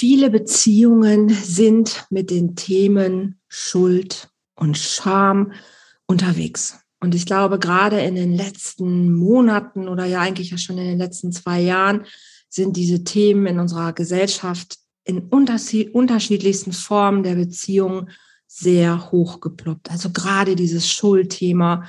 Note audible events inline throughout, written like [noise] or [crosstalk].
Viele Beziehungen sind mit den Themen Schuld und Scham unterwegs. Und ich glaube, gerade in den letzten Monaten oder ja eigentlich ja schon in den letzten zwei Jahren sind diese Themen in unserer Gesellschaft in unterschiedlichsten Formen der Beziehung sehr hochgeploppt. Also gerade dieses Schuldthema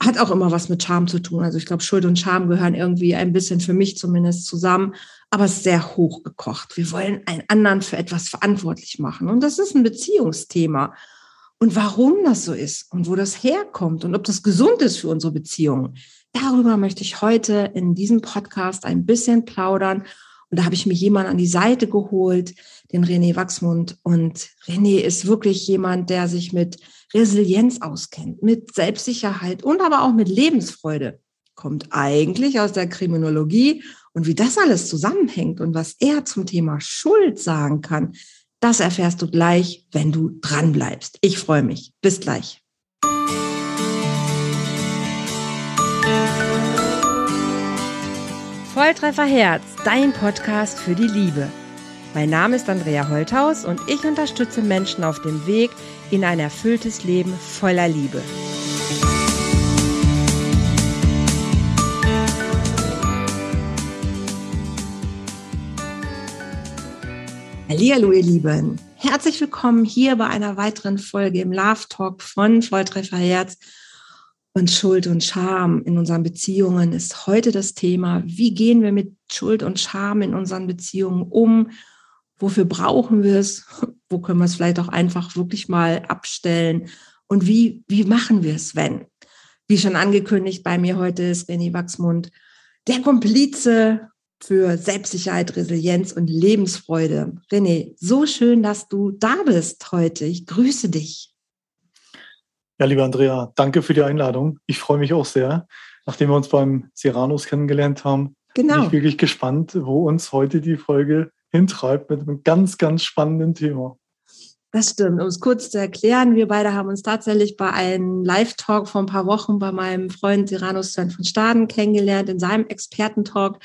hat auch immer was mit Scham zu tun. Also ich glaube, Schuld und Scham gehören irgendwie ein bisschen für mich zumindest zusammen, aber es ist sehr hochgekocht. Wir wollen einen anderen für etwas verantwortlich machen. Und das ist ein Beziehungsthema. Und warum das so ist und wo das herkommt und ob das gesund ist für unsere Beziehungen, darüber möchte ich heute in diesem Podcast ein bisschen plaudern. Und da habe ich mir jemanden an die Seite geholt, den René Wachsmund. Und René ist wirklich jemand, der sich mit Resilienz auskennt, mit Selbstsicherheit und aber auch mit Lebensfreude. Kommt eigentlich aus der Kriminologie. Und wie das alles zusammenhängt und was er zum Thema Schuld sagen kann, das erfährst du gleich, wenn du dran bleibst. Ich freue mich. Bis gleich. Volltreffer Herz, dein Podcast für die Liebe. Mein Name ist Andrea Holthaus und ich unterstütze Menschen auf dem Weg in ein erfülltes Leben voller Liebe. Hallo, ihr Lieben. Herzlich willkommen hier bei einer weiteren Folge im Love Talk von Volltreffer Herz. Und Schuld und Scham in unseren Beziehungen ist heute das Thema. Wie gehen wir mit Schuld und Scham in unseren Beziehungen um? Wofür brauchen wir es? Wo können wir es vielleicht auch einfach wirklich mal abstellen? Und wie, wie machen wir es, wenn? Wie schon angekündigt, bei mir heute ist René Wachsmund, der Komplize für Selbstsicherheit, Resilienz und Lebensfreude. René, so schön, dass du da bist heute. Ich grüße dich. Ja, lieber Andrea, danke für die Einladung. Ich freue mich auch sehr. Nachdem wir uns beim Serranos kennengelernt haben, genau. bin ich wirklich gespannt, wo uns heute die Folge hintreibt mit einem ganz, ganz spannenden Thema. Das stimmt. Um es kurz zu erklären, wir beide haben uns tatsächlich bei einem Live-Talk vor ein paar Wochen bei meinem Freund Serranos Sven von Staden kennengelernt, in seinem Expertentalk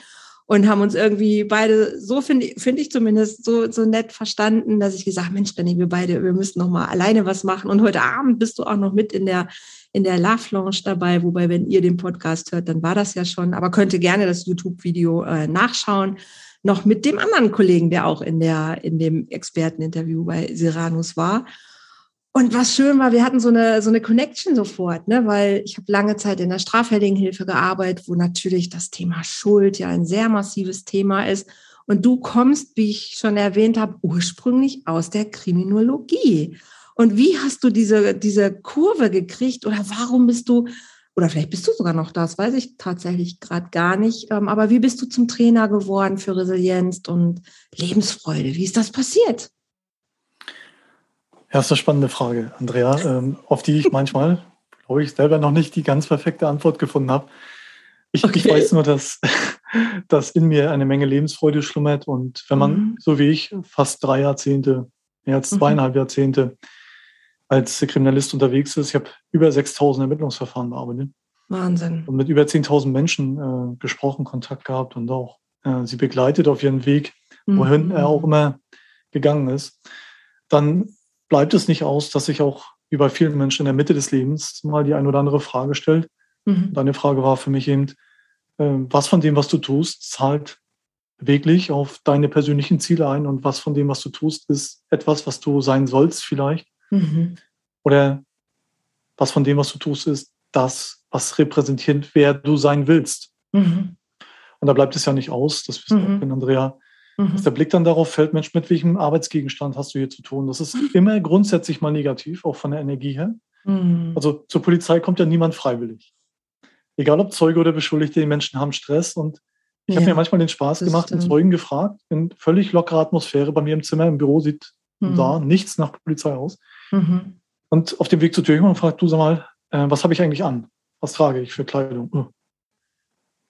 und haben uns irgendwie beide so finde finde ich zumindest so so nett verstanden, dass ich gesagt, Mensch, René, wir beide, wir müssen noch mal alleine was machen. Und heute Abend bist du auch noch mit in der in der Love Lounge dabei, wobei wenn ihr den Podcast hört, dann war das ja schon. Aber könnt ihr gerne das YouTube-Video äh, nachschauen, noch mit dem anderen Kollegen, der auch in der in dem Experteninterview bei Siranus war. Und was schön war, wir hatten so eine, so eine Connection sofort, ne? weil ich habe lange Zeit in der Strafverteidigenhilfe gearbeitet, wo natürlich das Thema Schuld ja ein sehr massives Thema ist. Und du kommst, wie ich schon erwähnt habe, ursprünglich aus der Kriminologie. Und wie hast du diese, diese Kurve gekriegt oder warum bist du, oder vielleicht bist du sogar noch das, weiß ich tatsächlich gerade gar nicht, ähm, aber wie bist du zum Trainer geworden für Resilienz und Lebensfreude? Wie ist das passiert? Ja, das ist eine spannende Frage, Andrea, ähm, auf die ich manchmal, [laughs] glaube ich, selber noch nicht die ganz perfekte Antwort gefunden habe. Ich, okay. ich weiß nur, dass, [laughs] dass in mir eine Menge Lebensfreude schlummert und wenn man, mhm. so wie ich, fast drei Jahrzehnte, mehr als mhm. zweieinhalb mhm. Jahrzehnte als Kriminalist unterwegs ist, ich habe über 6000 Ermittlungsverfahren bearbeitet. Wahnsinn. Und mit über 10.000 Menschen äh, gesprochen, Kontakt gehabt und auch äh, sie begleitet auf ihren Weg, wohin mhm. er auch immer gegangen ist. Dann bleibt es nicht aus, dass sich auch wie bei vielen Menschen in der Mitte des Lebens mal die ein oder andere Frage stellt. Mhm. Deine Frage war für mich eben, äh, was von dem, was du tust, zahlt wirklich auf deine persönlichen Ziele ein und was von dem, was du tust, ist etwas, was du sein sollst vielleicht. Mhm. Oder was von dem, was du tust, ist das, was repräsentiert, wer du sein willst. Mhm. Und da bleibt es ja nicht aus, das wissen mhm. auch, wenn Andrea Mhm. Dass der Blick dann darauf fällt, Mensch, mit welchem Arbeitsgegenstand hast du hier zu tun? Das ist mhm. immer grundsätzlich mal negativ, auch von der Energie her. Mhm. Also zur Polizei kommt ja niemand freiwillig. Egal ob Zeuge oder Beschuldigte, die Menschen haben Stress und ich ja, habe mir manchmal den Spaß gemacht und Zeugen gefragt, in völlig lockerer Atmosphäre bei mir im Zimmer, im Büro sieht mhm. da nichts nach Polizei aus. Mhm. Und auf dem Weg zur Tür jemand fragt, du sag mal, äh, was habe ich eigentlich an? Was trage ich für Kleidung? Oh.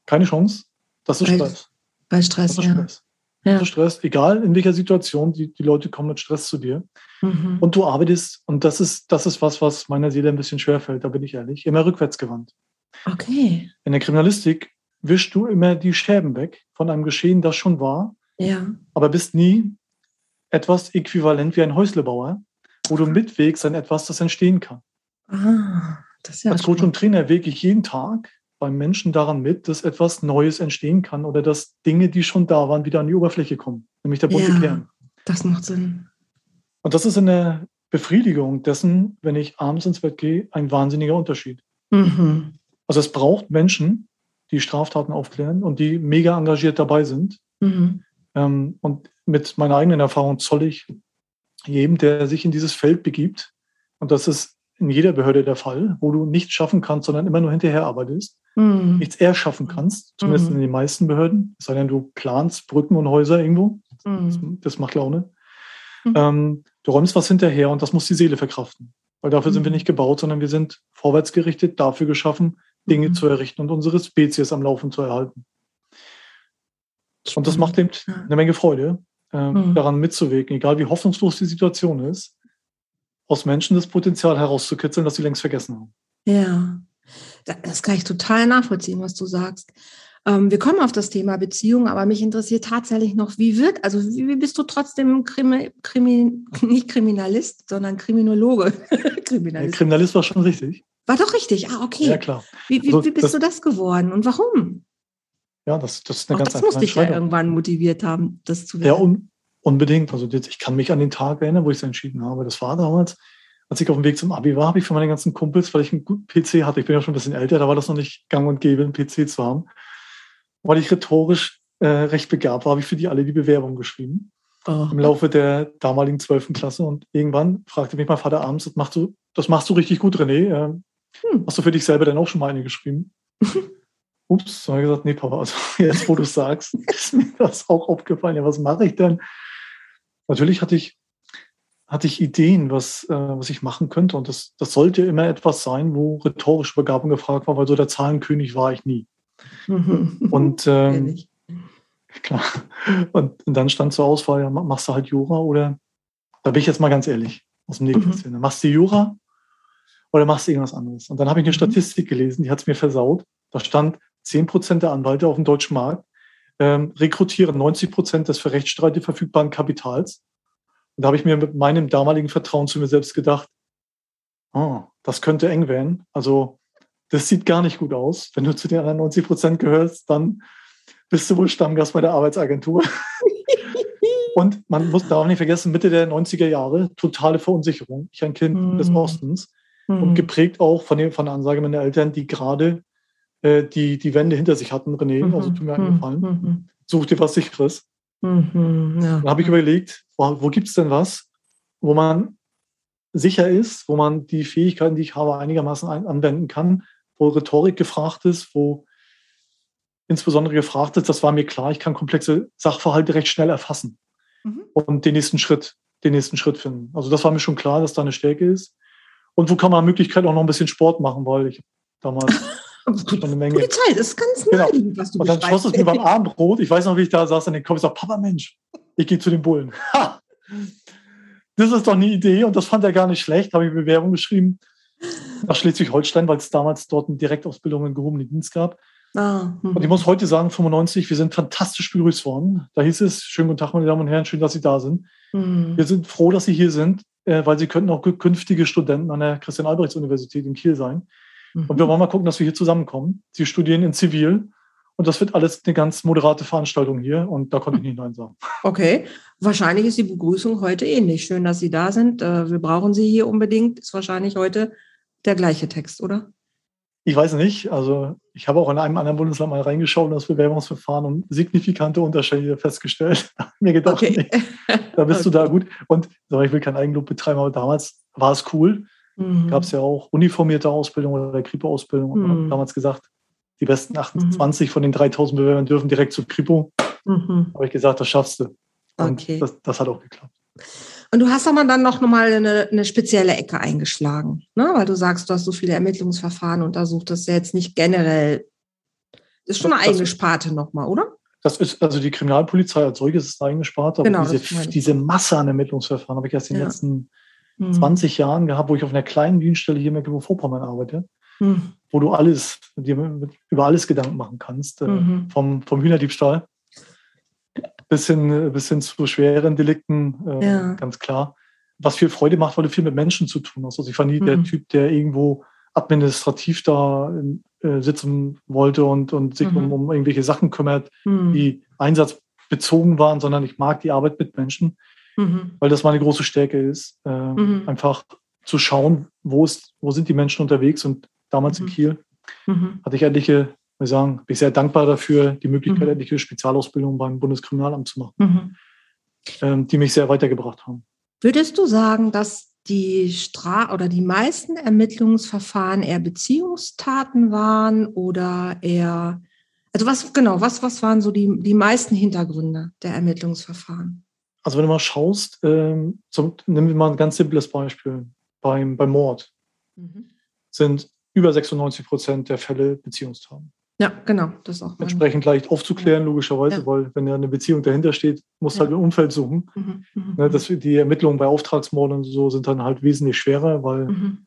Keine Chance. Das ist Stress. Bei Stress, das ist Stress. Ja. Stress, egal in welcher Situation, die, die Leute kommen mit Stress zu dir. Mhm. Und du arbeitest, und das ist, das ist was, was meiner Seele ein bisschen schwerfällt, da bin ich ehrlich, immer rückwärtsgewandt. Okay. In der Kriminalistik wischst du immer die Scherben weg von einem Geschehen, das schon war, ja. aber bist nie etwas äquivalent wie ein Häuslebauer, wo du mitwegst an etwas, das entstehen kann. Ah, das ist ja Als Coach und Trainer wege ich jeden Tag beim Menschen daran mit, dass etwas Neues entstehen kann oder dass Dinge, die schon da waren, wieder an die Oberfläche kommen, nämlich der bunte ja, Kern. Das macht Sinn. Und das ist in der Befriedigung dessen, wenn ich abends ins Bett gehe, ein wahnsinniger Unterschied. Mhm. Also es braucht Menschen, die Straftaten aufklären und die mega engagiert dabei sind. Mhm. Ähm, und mit meiner eigenen Erfahrung zoll ich jedem, der sich in dieses Feld begibt, und das ist in jeder Behörde der Fall, wo du nichts schaffen kannst, sondern immer nur hinterher arbeitest, mhm. nichts erschaffen kannst, zumindest mhm. in den meisten Behörden, es sei denn, du planst Brücken und Häuser irgendwo. Mhm. Das, das, macht Laune. Mhm. Ähm, du räumst was hinterher und das muss die Seele verkraften. Weil dafür sind wir mhm. nicht gebaut, sondern wir sind vorwärtsgerichtet, dafür geschaffen, Dinge mhm. zu errichten und unsere Spezies am Laufen zu erhalten. Und das macht eben eine Menge Freude, äh, daran mitzuwirken, egal wie hoffnungslos die Situation ist, aus Menschen das Potenzial herauszukitzeln, das sie längst vergessen haben. Ja, das kann ich total nachvollziehen, was du sagst. Ähm, wir kommen auf das Thema Beziehung, aber mich interessiert tatsächlich noch, wie wird, also wie, bist du trotzdem Krimi, Krimi, nicht Kriminalist, sondern Kriminologe? [laughs] Kriminalist. Kriminalist war schon richtig. War doch richtig, ah, okay. Ja, klar. Wie, wie, also, wie bist das, du das geworden und warum? Ja, das, das ist eine Auch ganz Das muss dich ja irgendwann motiviert haben, das zu werden. Ja, un, unbedingt. Also ich kann mich an den Tag erinnern, wo ich es entschieden habe. Das war damals, als ich auf dem Weg zum Abi war, habe ich für meine ganzen Kumpels, weil ich einen guten PC hatte, ich bin ja schon ein bisschen älter, da war das noch nicht gang und gäbe, einen PC zu haben, weil ich rhetorisch äh, recht begabt war, habe ich für die alle die Bewerbung geschrieben. Oh. Im Laufe der damaligen 12. Klasse. Und irgendwann fragte mich mein Vater abends, das machst du, das machst du richtig gut, René. Äh, hm. Hast du für dich selber denn auch schon mal eine geschrieben? [laughs] Ups, habe ich gesagt, nee, Papa, also jetzt, wo du sagst, [laughs] ist mir das auch aufgefallen. Ja, was mache ich denn? Natürlich hatte ich hatte ich Ideen, was, äh, was ich machen könnte. Und das, das sollte immer etwas sein, wo rhetorische Begabung gefragt war, weil so der Zahlenkönig war ich nie. Und [laughs] ähm, klar. Und, und, dann stand zur Auswahl, ja, machst du halt Jura oder, da bin ich jetzt mal ganz ehrlich, aus dem Nähkästchen, mhm. machst du Jura oder machst du irgendwas anderes? Und dann habe ich eine mhm. Statistik gelesen, die hat es mir versaut. Da stand, 10% der Anwälte auf dem deutschen Markt ähm, rekrutieren 90% des für Rechtsstreite verfügbaren Kapitals. Und da habe ich mir mit meinem damaligen Vertrauen zu mir selbst gedacht, oh, das könnte eng werden. Also das sieht gar nicht gut aus. Wenn du zu den anderen 90 Prozent gehörst, dann bist du wohl Stammgast bei der Arbeitsagentur. [laughs] Und man muss darf nicht vergessen, Mitte der 90er Jahre, totale Verunsicherung. Ich ein Kind mm. des Ostens mm. und geprägt auch von, dem, von der Ansage meiner Eltern, die gerade äh, die, die Wände hinter sich hatten, René, mm also tut mir einen Gefallen, -hmm. such dir was Sicheres. Mhm, ja. Dann habe ich überlegt, wo, wo gibt es denn was, wo man sicher ist, wo man die Fähigkeiten, die ich habe, einigermaßen ein, anwenden kann, wo Rhetorik gefragt ist, wo insbesondere gefragt ist, das war mir klar, ich kann komplexe Sachverhalte recht schnell erfassen mhm. und den nächsten Schritt, den nächsten Schritt finden. Also das war mir schon klar, dass da eine Stärke ist. Und wo kann man Möglichkeit auch noch ein bisschen Sport machen, weil ich damals [laughs] schon eine Menge. Polizei, das ist ganz genau. was du Und dann schoss es mir beim Abendbrot. Ich weiß noch, wie ich da saß an den Kopf. Ich sage, Papa, Mensch, ich gehe zu den Bullen. Ha! Das ist doch eine Idee und das fand er gar nicht schlecht. Habe ich Bewerbung geschrieben nach Schleswig-Holstein, weil es damals dort eine Direktausbildung in gehobenen Dienst gab. Ah, hm. und ich muss heute sagen, 95, wir sind fantastisch begrüßt worden. Da hieß es, schönen guten Tag, meine Damen und Herren, schön, dass Sie da sind. Hm. Wir sind froh, dass Sie hier sind, äh, weil Sie könnten auch künftige Studenten an der Christian-Albrechts-Universität in Kiel sein. Mhm. Und wir wollen mal gucken, dass wir hier zusammenkommen. Sie studieren in Zivil. Und das wird alles eine ganz moderate Veranstaltung hier. Und da konnte ich nicht Nein sagen. Okay. Wahrscheinlich ist die Begrüßung heute ähnlich. Schön, dass Sie da sind. Äh, wir brauchen Sie hier unbedingt. Ist wahrscheinlich heute der gleiche Text, oder? Ich weiß nicht. Also ich habe auch in einem anderen Bundesland mal reingeschaut und das Bewerbungsverfahren und signifikante Unterschiede festgestellt. [laughs] Mir gedacht, okay. nee, da bist [laughs] okay. du da gut. Und ich will kein Eigenlob betreiben, aber damals war es cool. Mhm. Gab es ja auch uniformierte Ausbildung oder Kripo-Ausbildung. Und mhm. damals gesagt, die besten 28 mhm. von den 3000 Bewerbern dürfen direkt zur Kripo. Mhm. Habe ich gesagt, das schaffst du. Und okay. das, das, hat auch geklappt. Und du hast aber dann noch mal eine, eine spezielle Ecke eingeschlagen, ne? weil du sagst, du hast so viele Ermittlungsverfahren untersucht, das ist ja jetzt nicht generell, das ist schon eine eigene Sparte nochmal, oder? Das ist also die Kriminalpolizei als solches ist eine eigene Sparte, aber genau, diese, diese Masse an Ermittlungsverfahren habe ich erst in den ja. letzten hm. 20 Jahren gehabt, wo ich auf einer kleinen Dienststelle hier in Mecklenburg-Vorpommern arbeite, hm. wo du alles, dir über alles Gedanken machen kannst, äh, mhm. vom, vom Hühnerdiebstahl bis hin, bis hin zu schweren Delikten, äh, ja. ganz klar. Was viel Freude macht, weil du viel mit Menschen zu tun hast. Also ich war nie mhm. der Typ, der irgendwo administrativ da äh, sitzen wollte und, und sich mhm. um, um irgendwelche Sachen kümmert, mhm. die einsatzbezogen waren, sondern ich mag die Arbeit mit Menschen, mhm. weil das meine große Stärke ist. Äh, mhm. einfach zu schauen, wo, ist, wo sind die Menschen unterwegs und damals in mhm. Kiel mhm. hatte ich etliche, wir sagen, bin ich sehr dankbar dafür, die Möglichkeit, etliche Spezialausbildungen beim Bundeskriminalamt zu machen, ähm, die mich sehr weitergebracht haben. Würdest du sagen, dass die Stra oder die meisten Ermittlungsverfahren eher Beziehungstaten waren oder eher, also was genau, was, was waren so die, die meisten Hintergründe der Ermittlungsverfahren? Also wenn du mal schaust, ähm, zum, nehmen wir mal ein ganz simples Beispiel. Beim, beim Mord mhm. sind über 96 Prozent der Fälle Beziehungstaten. Ja, genau, das auch. Entsprechend leicht aufzuklären, logischerweise, ja. weil wenn ja eine Beziehung dahinter steht, muss ja. halt ein Umfeld suchen. Mhm, mhm, ne, das, die Ermittlungen bei Auftragsmorden und so sind dann halt wesentlich schwerer, weil, mhm.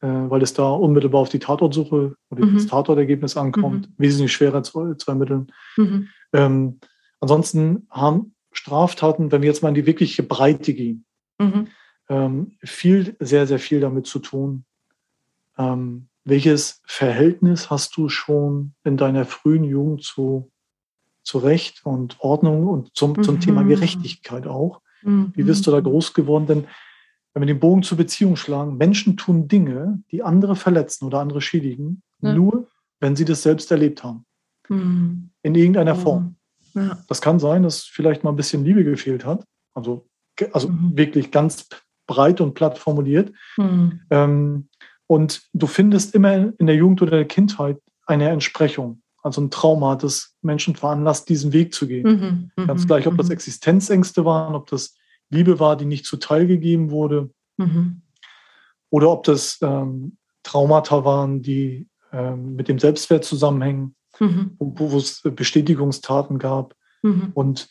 äh, weil es da unmittelbar auf die Tatortsuche oder mhm. das Tatortergebnis ankommt, mhm. wesentlich schwerer zu, zu ermitteln. Mhm. Ähm, ansonsten haben Straftaten, wenn wir jetzt mal in die wirkliche Breite gehen, ähm, viel, sehr, sehr viel damit zu tun, ähm, welches Verhältnis hast du schon in deiner frühen Jugend zu, zu Recht und Ordnung und zum, zum Thema mhm. Gerechtigkeit auch? Wie bist du da mhm. groß geworden? Denn wenn wir den Bogen zur Beziehung schlagen, Menschen tun Dinge, die andere verletzen oder andere schädigen, ja. nur wenn sie das selbst erlebt haben. Mhm. In irgendeiner Form. Ja. Das kann sein, dass vielleicht mal ein bisschen Liebe gefehlt hat. Also, also mhm. wirklich ganz breit und platt formuliert. Mhm. Ähm, und du findest immer in der Jugend oder der Kindheit eine Entsprechung, also ein Trauma, das Menschen veranlasst, diesen Weg zu gehen. Mhm, Ganz mhm, gleich, ob das mhm. Existenzängste waren, ob das Liebe war, die nicht zuteil gegeben wurde, mhm. oder ob das ähm, Traumata waren, die ähm, mit dem Selbstwert zusammenhängen, mhm. wo, wo, es Bestätigungstaten gab. Mhm. Und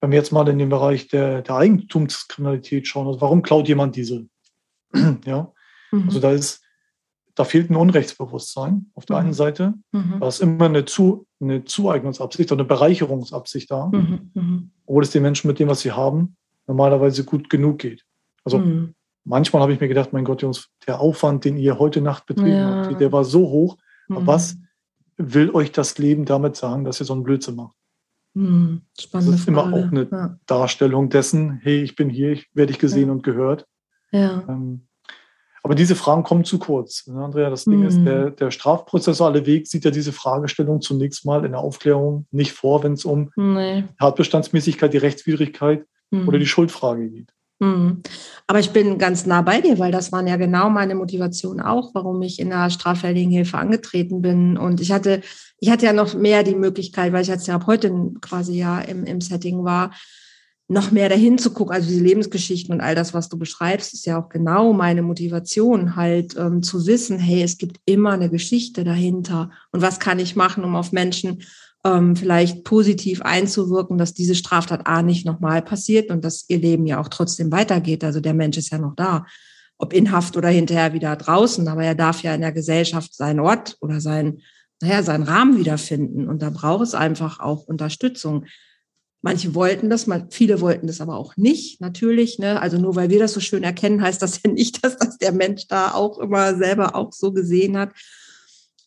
wenn wir jetzt mal in den Bereich der, der Eigentumskriminalität schauen, also warum klaut jemand Diesel? [clears throat] ja, Mhm. Also da ist, da fehlt ein Unrechtsbewusstsein auf der mhm. einen Seite. Mhm. Da ist immer eine, Zu, eine Zueignungsabsicht oder eine Bereicherungsabsicht da, mhm. obwohl es den Menschen mit dem, was sie haben, normalerweise gut genug geht. Also manchmal habe ich mir gedacht, mein Gott, Jungs, der Aufwand, den ihr heute Nacht betrieben ja. habt, der war so hoch. Aber was will euch das Leben damit sagen, dass ihr so einen Blödsinn macht? Spannende das ist immer Frage. auch eine ja. Darstellung dessen, hey, ich bin hier, ich werde ich gesehen ja. und gehört. Ja. Ähm, aber diese Fragen kommen zu kurz. Ne, Andrea, das Ding mhm. ist, der, der strafprozessuale Weg sieht ja diese Fragestellung zunächst mal in der Aufklärung nicht vor, wenn es um nee. Tatbestandsmäßigkeit, die Rechtswidrigkeit mhm. oder die Schuldfrage geht. Mhm. Aber ich bin ganz nah bei dir, weil das waren ja genau meine Motivation auch, warum ich in der straffälligen Hilfe angetreten bin. Und ich hatte, ich hatte ja noch mehr die Möglichkeit, weil ich als Therapeutin quasi ja im, im Setting war, noch mehr dahin zu gucken, also diese Lebensgeschichten und all das, was du beschreibst, ist ja auch genau meine Motivation, halt ähm, zu wissen, hey, es gibt immer eine Geschichte dahinter und was kann ich machen, um auf Menschen ähm, vielleicht positiv einzuwirken, dass diese Straftat A nicht nochmal passiert und dass ihr Leben ja auch trotzdem weitergeht. Also der Mensch ist ja noch da, ob in Haft oder hinterher wieder draußen, aber er darf ja in der Gesellschaft seinen Ort oder sein, naja, seinen Rahmen wiederfinden und da braucht es einfach auch Unterstützung. Manche wollten das, viele wollten das aber auch nicht, natürlich. Ne? Also nur weil wir das so schön erkennen, heißt das ja nicht, [laughs] dass das der Mensch da auch immer selber auch so gesehen hat.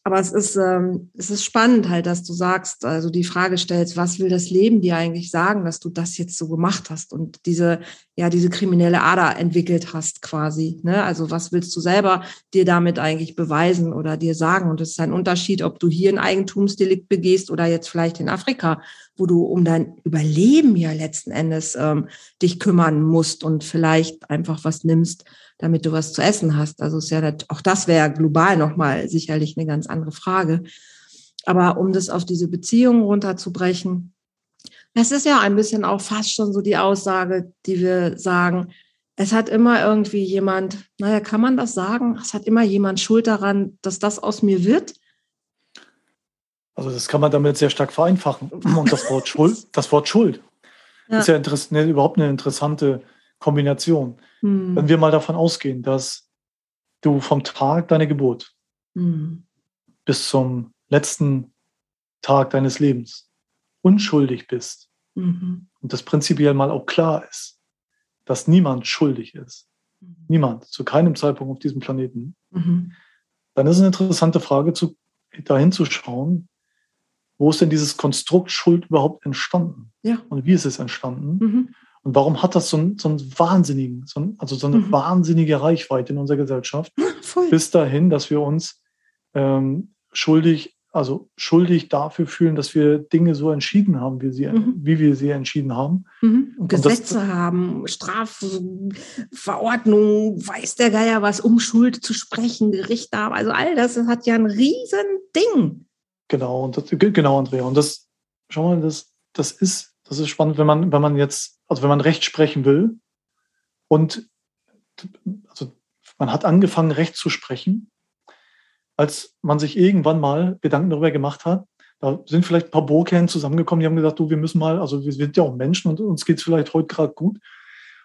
Aber es ist, ähm, es ist spannend halt, dass du sagst, also die Frage stellst, was will das Leben dir eigentlich sagen, dass du das jetzt so gemacht hast und diese, ja, diese kriminelle Ader entwickelt hast quasi. Ne? Also was willst du selber dir damit eigentlich beweisen oder dir sagen? Und es ist ein Unterschied, ob du hier ein Eigentumsdelikt begehst oder jetzt vielleicht in Afrika, wo du um dein Überleben ja letzten Endes ähm, dich kümmern musst und vielleicht einfach was nimmst, damit du was zu essen hast. Also ist ja das, auch das wäre global nochmal sicherlich eine ganz andere Frage. Aber um das auf diese Beziehungen runterzubrechen, das ist ja ein bisschen auch fast schon so die Aussage, die wir sagen, es hat immer irgendwie jemand, naja, kann man das sagen? Es hat immer jemand Schuld daran, dass das aus mir wird. Also das kann man damit sehr stark vereinfachen. Und das Wort [laughs] Schuld, das Wort Schuld ja. ist ja ne, überhaupt eine interessante Kombination. Hm. Wenn wir mal davon ausgehen, dass du vom Tag deiner Geburt hm. bis zum letzten Tag deines Lebens unschuldig bist mhm. und das prinzipiell mal auch klar ist, dass niemand schuldig ist, mhm. niemand, zu keinem Zeitpunkt auf diesem Planeten, mhm. dann ist es eine interessante Frage, zu, dahin zu schauen, wo ist denn dieses Konstrukt Schuld überhaupt entstanden? Ja. Und wie ist es entstanden? Mhm. Und warum hat das so so einen wahnsinnigen, so ein, also so eine mhm. wahnsinnige Reichweite in unserer Gesellschaft? [laughs] Voll. Bis dahin, dass wir uns ähm, schuldig, also schuldig dafür fühlen, dass wir Dinge so entschieden haben, wie, sie, mhm. wie wir sie entschieden haben. Mhm. Und Gesetze das, haben, Strafverordnung, weiß der Geier was, um Schuld zu sprechen, Gerichte haben. Also all das, das hat ja ein riesen Ding. Genau, und das, genau, Andrea. Und das, schau mal, das, das ist, das ist spannend, wenn man, wenn man jetzt, also wenn man Recht sprechen will und also man hat angefangen, Recht zu sprechen, als man sich irgendwann mal Gedanken darüber gemacht hat. Da sind vielleicht ein paar Burgherren zusammengekommen, die haben gesagt, du, wir müssen mal, also wir sind ja auch Menschen und uns geht es vielleicht heute gerade gut.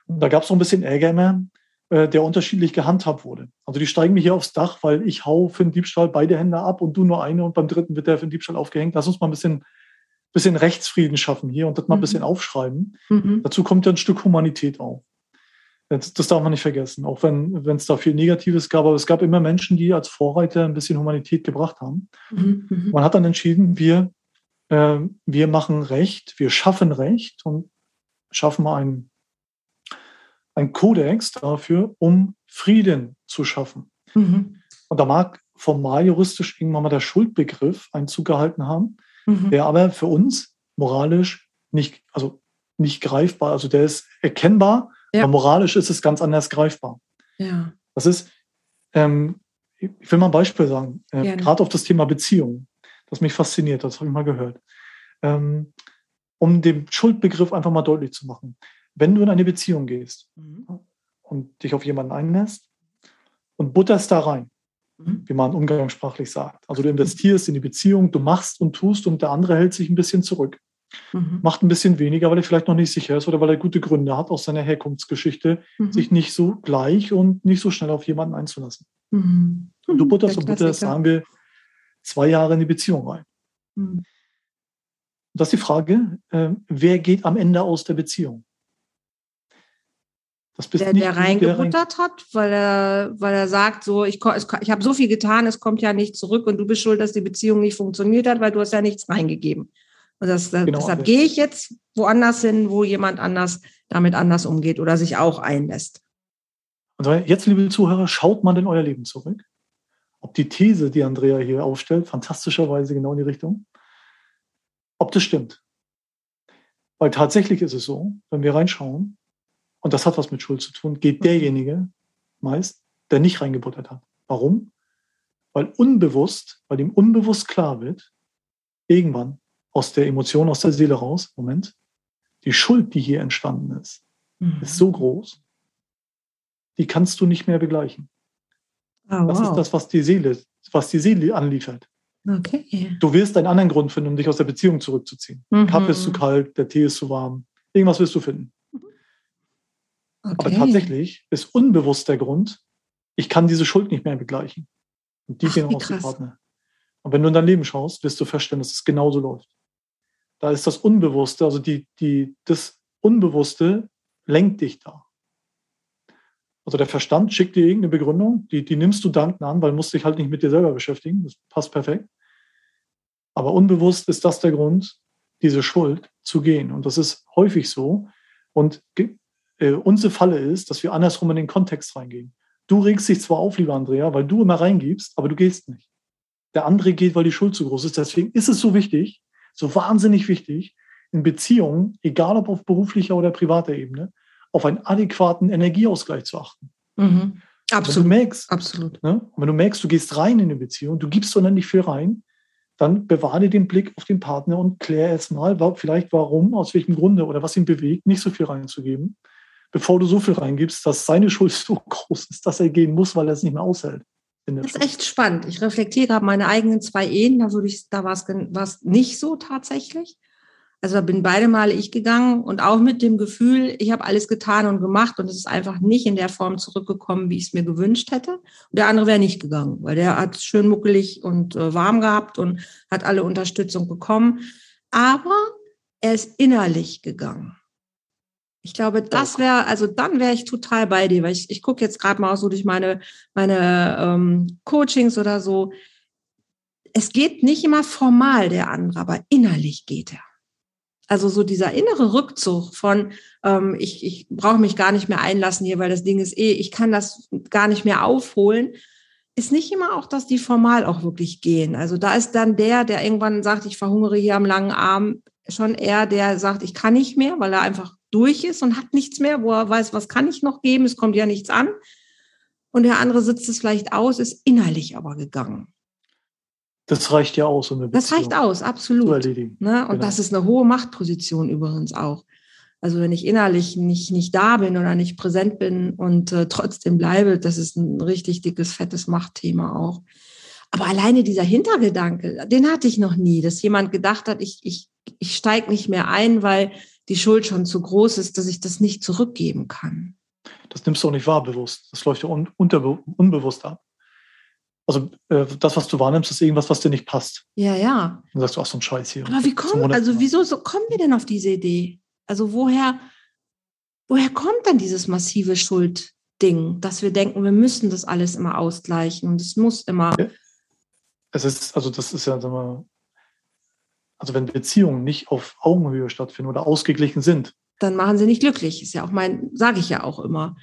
Und da gab es noch ein bisschen Ärger mehr, äh, der unterschiedlich gehandhabt wurde. Also die steigen mir hier aufs Dach, weil ich hau für den Diebstahl beide Hände ab und du nur eine und beim dritten wird der für den Diebstahl aufgehängt. Lass uns mal ein bisschen, bisschen Rechtsfrieden schaffen hier und das mal ein bisschen mhm. aufschreiben. Mhm. Dazu kommt ja ein Stück Humanität auch. Das, das darf man nicht vergessen, auch wenn es da viel Negatives gab, aber es gab immer Menschen, die als Vorreiter ein bisschen Humanität gebracht haben. Mhm. mhm. Man hat dann entschieden, wir, äh, wir machen Recht, wir schaffen Recht und schaffen mal einen ein Kodex dafür, um Frieden zu schaffen. Mhm. Und da mag formal juristisch irgendwann mal der Schuldbegriff Einzug gehalten haben, mhm. der aber für uns moralisch nicht, also nicht greifbar, also der ist erkennbar, ja. aber moralisch ist es ganz anders greifbar. Ja. Das ist, ähm, ich will mal ein Beispiel sagen, äh, gerade auf das Thema Beziehung, das mich fasziniert, das habe ich mal gehört. Ähm, um den Schuldbegriff einfach mal deutlich zu machen wenn du in eine Beziehung gehst mhm. und dich auf jemanden einlässt und butterst da rein. Wie man umgangssprachlich sagt. Also du investierst in die Beziehung, du machst und tust und der andere hält sich ein bisschen zurück. Mhm. Macht ein bisschen weniger, weil er vielleicht noch nicht sicher ist oder weil er gute Gründe hat aus seiner Herkunftsgeschichte, mhm. sich nicht so gleich und nicht so schnell auf jemanden einzulassen. Mhm. Und du mhm. butterst und butterst, sagen wir, zwei Jahre in die Beziehung rein. Das ist die Frage, äh, wer geht am Ende aus der Beziehung? Das bist der, nicht der reingebuttert hat, weil er, weil er sagt, so, ich, ich habe so viel getan, es kommt ja nicht zurück und du bist schuld, dass die Beziehung nicht funktioniert hat, weil du hast ja nichts reingegeben. Und das, genau, deshalb gehe ich jetzt woanders hin, wo jemand anders damit anders umgeht oder sich auch einlässt. Und jetzt, liebe Zuhörer, schaut mal in euer Leben zurück. Ob die These, die Andrea hier aufstellt, fantastischerweise genau in die Richtung, ob das stimmt. Weil tatsächlich ist es so, wenn wir reinschauen, und das hat was mit Schuld zu tun, geht derjenige meist, der nicht reingebuttert hat. Warum? Weil unbewusst, weil ihm unbewusst klar wird, irgendwann aus der Emotion, aus der Seele raus, Moment, die Schuld, die hier entstanden ist, mhm. ist so groß, die kannst du nicht mehr begleichen. Oh, das wow. ist das, was die Seele, was die Seele anliefert. Okay. Du wirst einen anderen Grund finden, um dich aus der Beziehung zurückzuziehen. Mhm. Kaffee ist zu kalt, der Tee ist zu warm. Irgendwas wirst du finden. Okay. Aber tatsächlich ist unbewusst der Grund, ich kann diese Schuld nicht mehr begleichen. Und die Ach, gehen aus dem Partner. Und wenn du in dein Leben schaust, wirst du feststellen, dass es genauso läuft. Da ist das Unbewusste, also die, die, das Unbewusste lenkt dich da. Also der Verstand schickt dir irgendeine Begründung, die, die nimmst du dankend an, weil du musst dich halt nicht mit dir selber beschäftigen. Das passt perfekt. Aber unbewusst ist das der Grund, diese Schuld zu gehen. Und das ist häufig so. Und äh, unsere Falle ist, dass wir andersrum in den Kontext reingehen. Du regst dich zwar auf, lieber Andrea, weil du immer reingibst, aber du gehst nicht. Der andere geht, weil die Schuld zu groß ist. Deswegen ist es so wichtig, so wahnsinnig wichtig, in Beziehungen, egal ob auf beruflicher oder privater Ebene, auf einen adäquaten Energieausgleich zu achten. Mhm. Absolut. Wenn du merkst, Absolut. Ne, wenn du merkst, du gehst rein in eine Beziehung, du gibst unendlich viel rein, dann bewahre den Blick auf den Partner und klär erst mal, vielleicht warum, aus welchem Grunde oder was ihn bewegt, nicht so viel reinzugeben bevor du so viel reingibst, dass seine [laughs] Schuld so groß ist, dass er gehen muss, weil er es nicht mehr aushält. Das ist echt spannend. Ich reflektiere gerade meine eigenen zwei Ehen. Da, würde ich, da war es nicht so tatsächlich. Also da bin beide Male ich gegangen und auch mit dem Gefühl, ich habe alles getan und gemacht und es ist einfach nicht in der Form zurückgekommen, wie ich es mir gewünscht hätte. Und der andere wäre nicht gegangen, weil der hat schön muckelig und äh, warm gehabt und hat alle Unterstützung bekommen. Aber er ist innerlich gegangen. Ich glaube, das wäre, also dann wäre ich total bei dir, weil ich, ich gucke jetzt gerade mal so durch meine, meine ähm, Coachings oder so. Es geht nicht immer formal der andere, aber innerlich geht er. Also so dieser innere Rückzug von, ähm, ich, ich brauche mich gar nicht mehr einlassen hier, weil das Ding ist eh, ich kann das gar nicht mehr aufholen, ist nicht immer auch, dass die formal auch wirklich gehen. Also da ist dann der, der irgendwann sagt, ich verhungere hier am langen Arm, schon eher der sagt, ich kann nicht mehr, weil er einfach durch ist und hat nichts mehr, wo er weiß, was kann ich noch geben, es kommt ja nichts an. Und der andere sitzt es vielleicht aus, ist innerlich aber gegangen. Das reicht ja aus, um eine Das reicht aus, absolut. Ne? Und genau. das ist eine hohe Machtposition übrigens auch. Also wenn ich innerlich nicht, nicht da bin oder nicht präsent bin und äh, trotzdem bleibe, das ist ein richtig dickes, fettes Machtthema auch. Aber alleine dieser Hintergedanke, den hatte ich noch nie, dass jemand gedacht hat, ich, ich, ich steige nicht mehr ein, weil die Schuld schon zu groß ist, dass ich das nicht zurückgeben kann. Das nimmst du auch nicht wahr bewusst. Das läuft ja un unbewusst ab. Also äh, das, was du wahrnimmst, ist irgendwas, was dir nicht passt. Ja, ja. Dann sagst du, ach, so ein Scheiß hier. Aber wie kommt, also wieso so kommen wir denn auf diese Idee? Also woher, woher kommt dann dieses massive Schuldding, dass wir denken, wir müssen das alles immer ausgleichen und es muss immer. Es ist, also das ist ja, sagen wir, also wenn Beziehungen nicht auf Augenhöhe stattfinden oder ausgeglichen sind. Dann machen sie nicht glücklich. Ist ja auch mein, sage ich ja auch immer.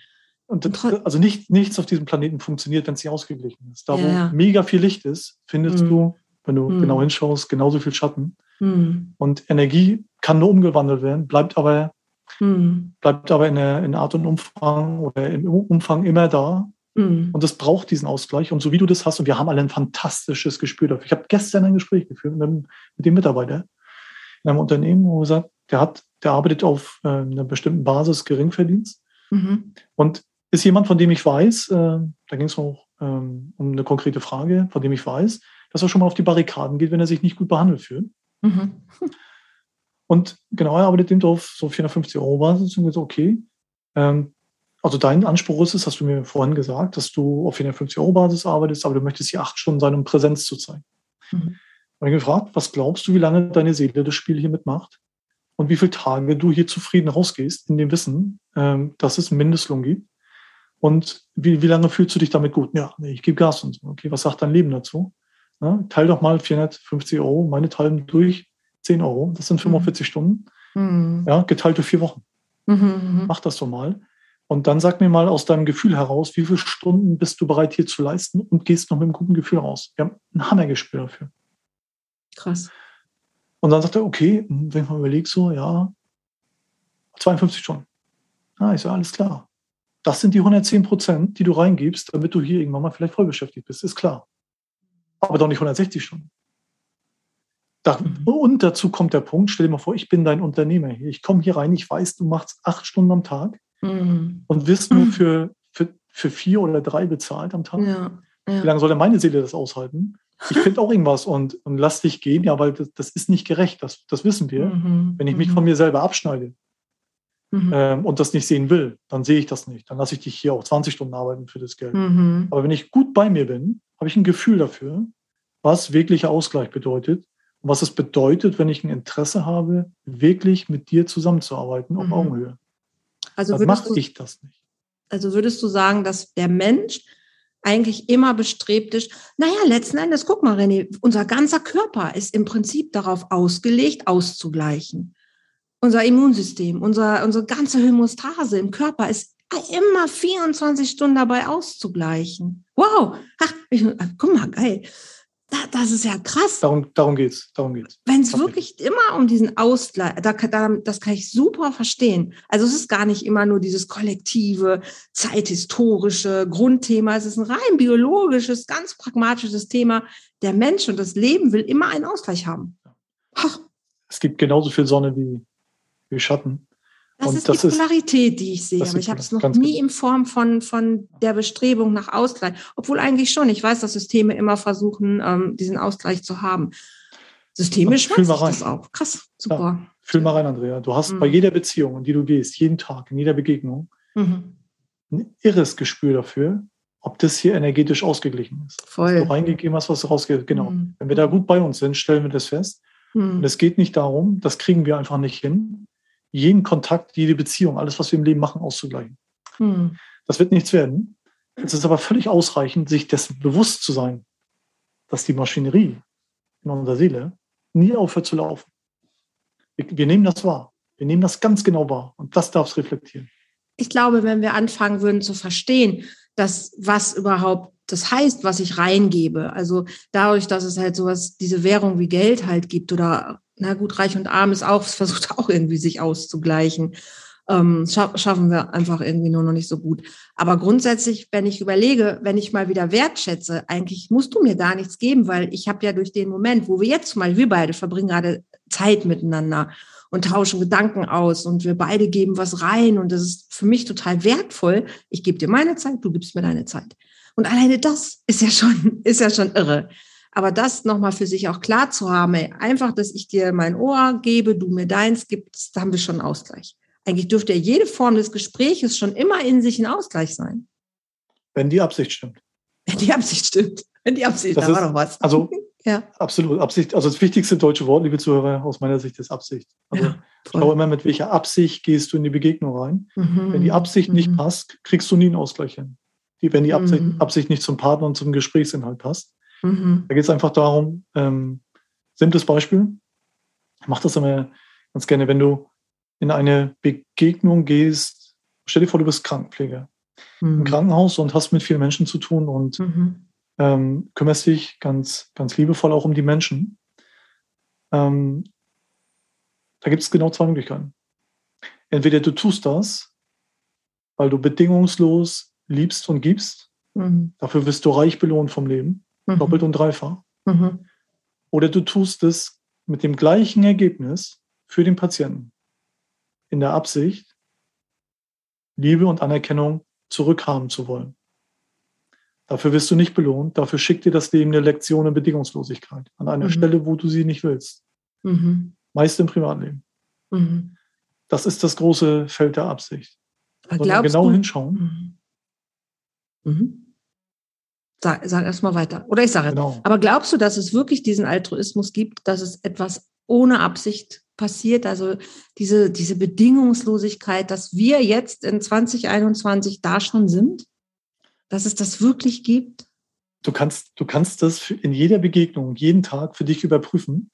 Und, also nicht, nichts auf diesem Planeten funktioniert, wenn es nicht ausgeglichen ist. Da, ja, wo mega viel Licht ist, findest mhm. du, wenn du mhm. genau hinschaust, genauso viel Schatten. Mhm. Und Energie kann nur umgewandelt werden, bleibt aber, mhm. bleibt aber in, der, in Art und Umfang oder im Umfang immer da. Mhm. Und das braucht diesen Ausgleich. Und so wie du das hast, und wir haben alle ein fantastisches Gespür dafür. Ich habe gestern ein Gespräch geführt mit dem, mit dem Mitarbeiter in einem Unternehmen, wo er gesagt, der hat, der arbeitet auf äh, einer bestimmten Basis Geringverdienst. Mhm. Und ist jemand, von dem ich weiß, äh, da ging es auch ähm, um eine konkrete Frage, von dem ich weiß, dass er schon mal auf die Barrikaden geht, wenn er sich nicht gut behandelt fühlt. Mhm. Und genau, er arbeitet eben auf so 450 Euro Basis und gesagt, okay, ähm, also dein Anspruch ist es, hast du mir vorhin gesagt, dass du auf 450 Euro Basis arbeitest, aber du möchtest hier acht Stunden sein, um Präsenz zu zeigen. Mhm. Und ich gefragt, was glaubst du, wie lange deine Seele das Spiel hier mitmacht? Und wie viele Tage du hier zufrieden rausgehst, in dem Wissen, ähm, dass es Mindestlohn gibt? Und wie, wie lange fühlst du dich damit gut? Ja, ich gebe Gas und so. Okay, was sagt dein Leben dazu? Ja, teil doch mal 450 Euro, meine teilen durch 10 Euro. Das sind 45 mhm. Stunden. Mhm. Ja, geteilt durch vier Wochen. Mhm, mhm, Mach das doch mal. Und dann sag mir mal aus deinem Gefühl heraus, wie viele Stunden bist du bereit hier zu leisten und gehst noch mit einem guten Gefühl raus. Wir haben ein Hammergespür dafür. Krass. Und dann sagt er, okay, wenn ich mal überlege, so, ja, 52 Stunden. Ah, ich sage, alles klar. Das sind die 110 Prozent, die du reingibst, damit du hier irgendwann mal vielleicht voll beschäftigt bist, ist klar. Aber doch nicht 160 Stunden. Da, mhm. und dazu kommt der Punkt, stell dir mal vor, ich bin dein Unternehmer hier. Ich komme hier rein, ich weiß, du machst acht Stunden am Tag mhm. und wirst nur für, für, für vier oder drei bezahlt am Tag. Ja, ja. Wie lange soll denn meine Seele das aushalten? Ich finde auch irgendwas und, und lass dich gehen, ja, weil das, das ist nicht gerecht, das, das wissen wir. Mhm. Wenn ich mich von mhm. mir selber abschneide mhm. ähm, und das nicht sehen will, dann sehe ich das nicht. Dann lasse ich dich hier auch 20 Stunden arbeiten für das Geld. Mhm. Aber wenn ich gut bei mir bin, habe ich ein Gefühl dafür, was wirklicher Ausgleich bedeutet und was es bedeutet, wenn ich ein Interesse habe, wirklich mit dir zusammenzuarbeiten auf Augenhöhe. Also mache ich das nicht. Also würdest du sagen, dass der Mensch eigentlich immer bestrebt ist, naja, letzten Endes, guck mal, René, unser ganzer Körper ist im Prinzip darauf ausgelegt, auszugleichen. Unser Immunsystem, unser, unsere ganze Hämostase im Körper ist immer 24 Stunden dabei auszugleichen. Wow, Ach, ich, guck mal, geil das ist ja krass. Darum, darum geht's. Darum geht's. Wenn es wirklich immer um diesen Ausgleich, da, da, das kann ich super verstehen. Also es ist gar nicht immer nur dieses kollektive, zeithistorische Grundthema. Es ist ein rein biologisches, ganz pragmatisches Thema. Der Mensch und das Leben will immer einen Ausgleich haben. Ach. Es gibt genauso viel Sonne wie, wie Schatten. Das und ist das die Polarität, die ich sehe. Aber ich habe es noch nie in Form von, von der Bestrebung nach Ausgleich. Obwohl eigentlich schon. Ich weiß, dass Systeme immer versuchen, ähm, diesen Ausgleich zu haben. Systemisch weiß ich das auch. Krass, super. Ja, fühl mal rein, Andrea. Du hast mhm. bei jeder Beziehung, in die du gehst, jeden Tag, in jeder Begegnung, mhm. ein irres Gespür dafür, ob das hier energetisch ausgeglichen ist. Voll. Was du reingegeben hast, was du rausgehst. Genau. Mhm. Wenn wir da gut bei uns sind, stellen wir das fest. Mhm. Und es geht nicht darum, das kriegen wir einfach nicht hin, jeden Kontakt, jede Beziehung, alles, was wir im Leben machen, auszugleichen. Mhm. Das wird nichts werden. Es ist aber völlig ausreichend, sich dessen bewusst zu sein, dass die Maschinerie in unserer Seele nie aufhört zu laufen. Wir, wir nehmen das wahr. Wir nehmen das ganz genau wahr. Und das darf es reflektieren. Ich glaube, wenn wir anfangen würden zu verstehen, dass was überhaupt das heißt, was ich reingebe. Also dadurch, dass es halt sowas, diese Währung wie Geld halt gibt oder na gut, reich und arm ist auch, es versucht [laughs] auch irgendwie sich auszugleichen. Ähm, scha schaffen wir einfach irgendwie nur noch nicht so gut. Aber grundsätzlich, wenn ich überlege, wenn ich mal wieder wertschätze, eigentlich musst du mir gar nichts geben, weil ich habe ja durch den Moment, wo wir jetzt mal, wir beide verbringen gerade Zeit miteinander und tauschen Gedanken aus und wir beide geben was rein und das ist für mich total wertvoll. Ich gebe dir meine Zeit, du gibst mir deine Zeit. Und alleine das ist ja schon, [laughs] ist ja schon irre. Aber das nochmal für sich auch klar zu haben, ey, einfach, dass ich dir mein Ohr gebe, du mir deins gibst, da haben wir schon einen Ausgleich. Eigentlich dürfte ja jede Form des Gespräches schon immer in sich ein Ausgleich sein. Wenn die Absicht stimmt. Wenn die Absicht stimmt. Wenn die Absicht, das da ist, war doch was. [laughs] Also, [laughs] ja. absolut. Absicht. Also, das wichtigste deutsche Wort, liebe Zuhörer, aus meiner Sicht ist Absicht. Also, ja, schau immer, mit welcher Absicht gehst du in die Begegnung rein. Mhm. Wenn die Absicht mhm. nicht passt, kriegst du nie einen Ausgleich hin. Die, wenn die Absicht, mhm. Absicht nicht zum Partner und zum Gesprächsinhalt passt. Mhm. Da geht es einfach darum, ähm, simples Beispiel. Ich mache das immer ganz gerne, wenn du in eine Begegnung gehst, stell dir vor, du bist Krankenpfleger mhm. im Krankenhaus und hast mit vielen Menschen zu tun und mhm. ähm, kümmerst dich ganz, ganz liebevoll auch um die Menschen. Ähm, da gibt es genau zwei Möglichkeiten. Entweder du tust das, weil du bedingungslos liebst und gibst. Mhm. Dafür wirst du reich belohnt vom Leben, mhm. doppelt und dreifach. Mhm. Oder du tust es mit dem gleichen Ergebnis für den Patienten. In der Absicht, Liebe und Anerkennung zurückhaben zu wollen. Dafür wirst du nicht belohnt, dafür schickt dir das Leben eine Lektion in Bedingungslosigkeit an einer mhm. Stelle, wo du sie nicht willst. Mhm. Meist im Privatleben. Mhm. Das ist das große Feld der Absicht. Aber genau du, hinschauen. Mhm. Sag, sag erst mal weiter. Oder ich sage, genau. aber glaubst du, dass es wirklich diesen Altruismus gibt, dass es etwas ohne Absicht passiert? Also diese, diese Bedingungslosigkeit, dass wir jetzt in 2021 da schon sind? Dass es das wirklich gibt? Du kannst, du kannst das in jeder Begegnung, jeden Tag für dich überprüfen,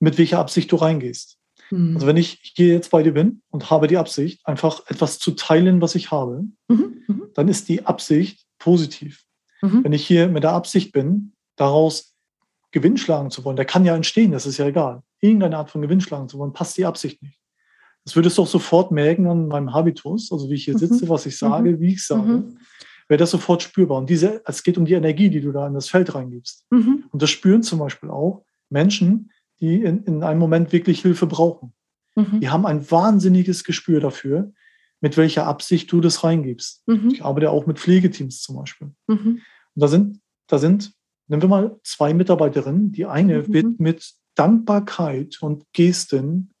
mit welcher Absicht du reingehst. Mhm. Also wenn ich hier jetzt bei dir bin und habe die Absicht, einfach etwas zu teilen, was ich habe, mhm. mhm. dann ist die Absicht positiv. Mhm. Wenn ich hier mit der Absicht bin, daraus Gewinn schlagen zu wollen, der kann ja entstehen, das ist ja egal. Irgendeine Art von Gewinn schlagen zu wollen, passt die Absicht nicht. Das würdest du auch sofort merken an meinem Habitus, also wie ich hier sitze, mhm. was ich sage, mhm. wie ich sage, wäre das sofort spürbar. Und diese, es geht um die Energie, die du da in das Feld reingibst. Und das spüren zum Beispiel auch Menschen, die in, in einem Moment wirklich Hilfe brauchen. Mhm. Die haben ein wahnsinniges Gespür dafür, mit welcher Absicht du das reingibst. Mhm. Ich arbeite auch mit Pflegeteams zum Beispiel. Mhm. Und da sind, da sind, nehmen wir mal zwei Mitarbeiterinnen. Die eine mhm. wird mit Dankbarkeit und Gesten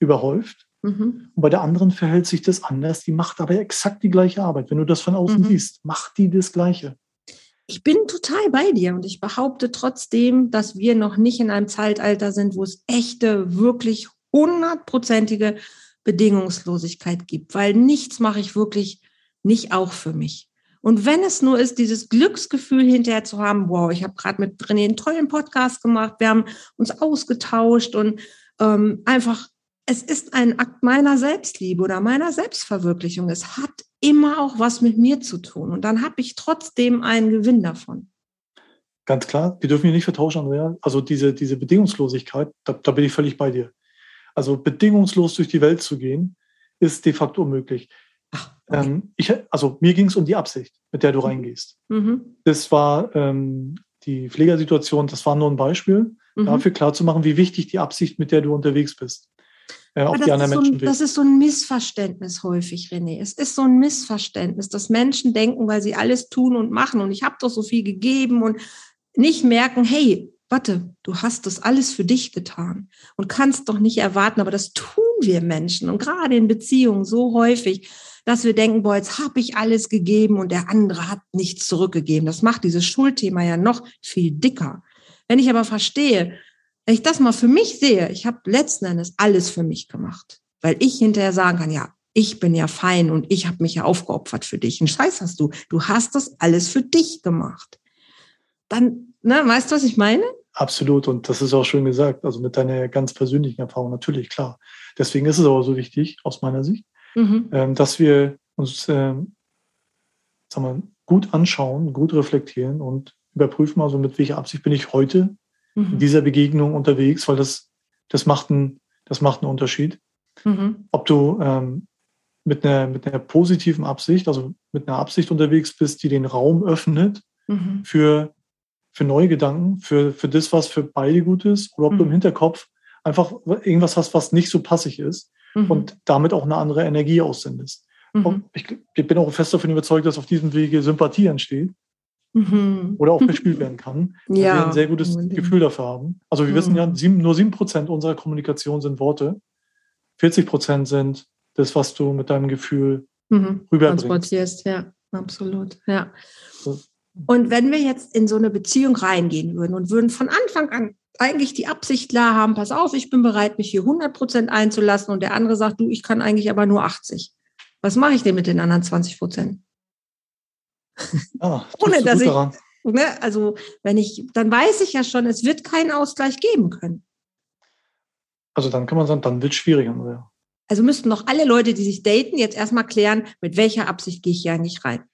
überhäuft. Mhm. Und bei der anderen verhält sich das anders. Die macht aber exakt die gleiche Arbeit. Wenn du das von außen mhm. siehst, macht die das Gleiche. Ich bin total bei dir und ich behaupte trotzdem, dass wir noch nicht in einem Zeitalter sind, wo es echte, wirklich hundertprozentige Bedingungslosigkeit gibt, weil nichts mache ich wirklich nicht auch für mich. Und wenn es nur ist, dieses Glücksgefühl hinterher zu haben, wow, ich habe gerade mit René einen tollen Podcast gemacht, wir haben uns ausgetauscht und ähm, einfach, es ist ein Akt meiner Selbstliebe oder meiner Selbstverwirklichung. Es hat immer auch was mit mir zu tun. Und dann habe ich trotzdem einen Gewinn davon. Ganz klar, wir dürfen hier nicht vertauschen, Andrea. Also diese, diese Bedingungslosigkeit, da, da bin ich völlig bei dir. Also bedingungslos durch die Welt zu gehen, ist de facto unmöglich. Ähm, ich, also mir ging es um die Absicht, mit der du mhm. reingehst. Mhm. Das war ähm, die Pflegersituation, das war nur ein Beispiel, mhm. dafür klarzumachen, wie wichtig die Absicht, mit der du unterwegs bist äh, auf die anderen Menschen so ein, Das ist so ein Missverständnis häufig, René. Es ist so ein Missverständnis, dass Menschen denken, weil sie alles tun und machen und ich habe doch so viel gegeben und nicht merken, hey, warte, du hast das alles für dich getan und kannst doch nicht erwarten, aber das tun wir Menschen und gerade in Beziehungen so häufig, dass wir denken, boah, jetzt habe ich alles gegeben und der andere hat nichts zurückgegeben. Das macht dieses Schuldthema ja noch viel dicker. Wenn ich aber verstehe, Wenn ich das mal für mich sehe, ich habe letzten Endes alles für mich gemacht, weil ich hinterher sagen kann, ja, ich bin ja fein und ich habe mich ja aufgeopfert für dich. Einen Scheiß hast du. Du hast das alles für dich gemacht. Dann, ne, weißt du, was ich meine? Absolut. Und das ist auch schön gesagt. Also mit deiner ganz persönlichen Erfahrung natürlich, klar. Deswegen ist es aber so wichtig, aus meiner Sicht, mhm. ähm, dass wir uns ähm, sagen wir, gut anschauen, gut reflektieren und überprüfen, also mit welcher Absicht bin ich heute mhm. in dieser Begegnung unterwegs, weil das, das, macht, einen, das macht einen Unterschied. Mhm. Ob du ähm, mit einer, mit einer positiven Absicht, also mit einer Absicht unterwegs bist, die den Raum öffnet mhm. für, für neue Gedanken, für, für das, was für beide gut ist, oder ob mhm. du im Hinterkopf einfach irgendwas hast, was nicht so passig ist mhm. und damit auch eine andere Energie aussendest. Mhm. Ich, ich, bin auch fest davon überzeugt, dass auf diesem Wege Sympathie entsteht. Mhm. Oder auch verspielt werden kann, [laughs] weil ja, wir ein sehr gutes Gefühl dafür haben. Also wir wissen ja, mhm. sieben, nur sieben Prozent unserer Kommunikation sind Worte. 40 Prozent sind das, was du mit deinem Gefühl mhm. rüberbringst. Transportierst, ja, absolut, ja. Und wenn wir jetzt in so eine Beziehung reingehen würden und würden von Anfang an eigentlich die Absicht klar haben, pass auf, ich bin bereit, mich hier 100 Prozent einzulassen und der andere sagt, du, ich kann eigentlich aber nur 80. Was mache ich denn mit den anderen 20 Prozent? Ah, [laughs] Ohne dass ich, ne, also wenn ich, dann weiß ich ja schon, es wird keinen Ausgleich geben können. Also dann kann man sagen, dann wird es schwieriger. Also müssten noch alle Leute, die sich daten, jetzt erstmal klären, mit welcher Absicht gehe ich hier eigentlich rein.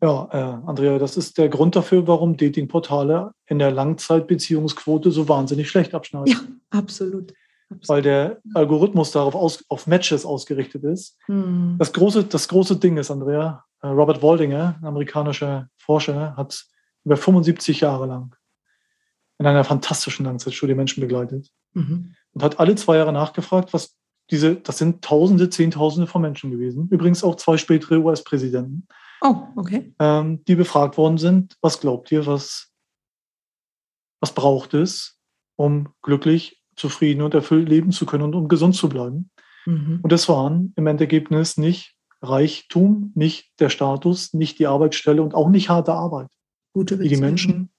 Ja, äh, Andrea, das ist der Grund dafür, warum Datingportale in der Langzeitbeziehungsquote so wahnsinnig schlecht abschneiden. Ja, absolut. absolut. Weil der Algorithmus darauf aus, auf Matches ausgerichtet ist. Hm. Das, große, das große Ding ist, Andrea, äh, Robert Waldinger, ein amerikanischer Forscher, hat über 75 Jahre lang in einer fantastischen Langzeitstudie Menschen begleitet mhm. und hat alle zwei Jahre nachgefragt, was diese, das sind Tausende, Zehntausende von Menschen gewesen. Übrigens auch zwei spätere US-Präsidenten. Oh, okay. Ähm, die befragt worden sind. Was glaubt ihr, was, was braucht es, um glücklich, zufrieden und erfüllt leben zu können und um gesund zu bleiben? Mhm. Und das waren im Endergebnis nicht Reichtum, nicht der Status, nicht die Arbeitsstelle und auch nicht harte Arbeit. Gute Beziehung. Die Menschen,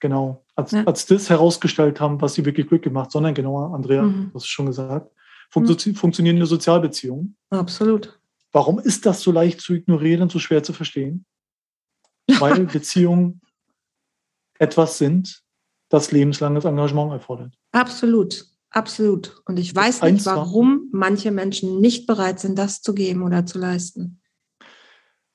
genau, als, ja. als das herausgestellt haben, was sie wirklich glücklich macht, sondern genau, Andrea, mhm. du hast es schon gesagt, funktio mhm. funktionierende Sozialbeziehungen. Absolut. Warum ist das so leicht zu ignorieren und so schwer zu verstehen? Weil [laughs] Beziehungen etwas sind, das lebenslanges Engagement erfordert. Absolut, absolut. Und ich weiß nicht, warum manche Menschen nicht bereit sind, das zu geben oder zu leisten.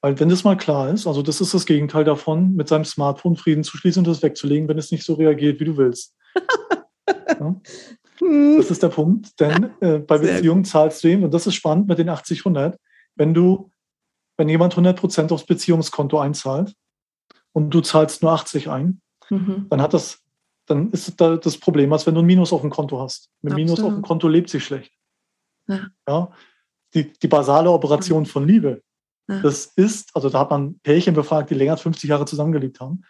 Weil wenn das mal klar ist, also das ist das Gegenteil davon, mit seinem Smartphone Frieden zu schließen und das wegzulegen, wenn es nicht so reagiert, wie du willst. [laughs] ja? Hm. Das ist der Punkt, denn äh, bei Beziehungen zahlst du ihm, und das ist spannend mit den 80-100, wenn du, wenn jemand 100 Prozent aufs Beziehungskonto einzahlt und du zahlst nur 80 ein, mhm. dann hat das, dann ist da das Problem, als wenn du ein Minus auf dem Konto hast. Mit Absolut. Minus auf dem Konto lebt sich schlecht. Ja. ja? Die, die basale Operation von Liebe, ja. das ist, also da hat man Pärchen befragt, die länger als 50 Jahre zusammengelebt haben.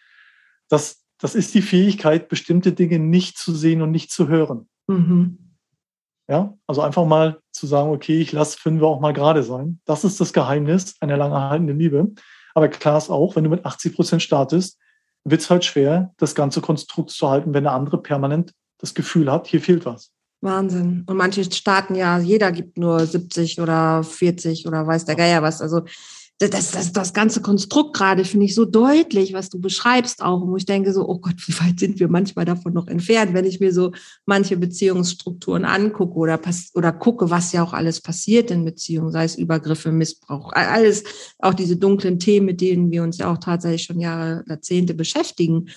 Das, das ist die Fähigkeit, bestimmte Dinge nicht zu sehen und nicht zu hören. Mhm. Ja, also einfach mal zu sagen, okay, ich lasse fünf auch mal gerade sein. Das ist das Geheimnis einer lang erhaltenen Liebe. Aber klar ist auch, wenn du mit 80 Prozent startest, wird es halt schwer, das ganze Konstrukt zu halten, wenn der andere permanent das Gefühl hat, hier fehlt was. Wahnsinn. Und manche starten ja, jeder gibt nur 70 oder 40 oder weiß der Geier was. Also das, das, das ganze Konstrukt gerade finde ich so deutlich, was du beschreibst auch, wo ich denke so, oh Gott, [laughs] wie weit sind wir manchmal davon noch entfernt, wenn ich mir so manche Beziehungsstrukturen angucke oder, oder gucke, was ja auch alles passiert in Beziehungen, sei es Übergriffe, Missbrauch, alles, auch diese dunklen Themen, mit denen wir uns ja auch tatsächlich schon Jahre, Jahrzehnte beschäftigen.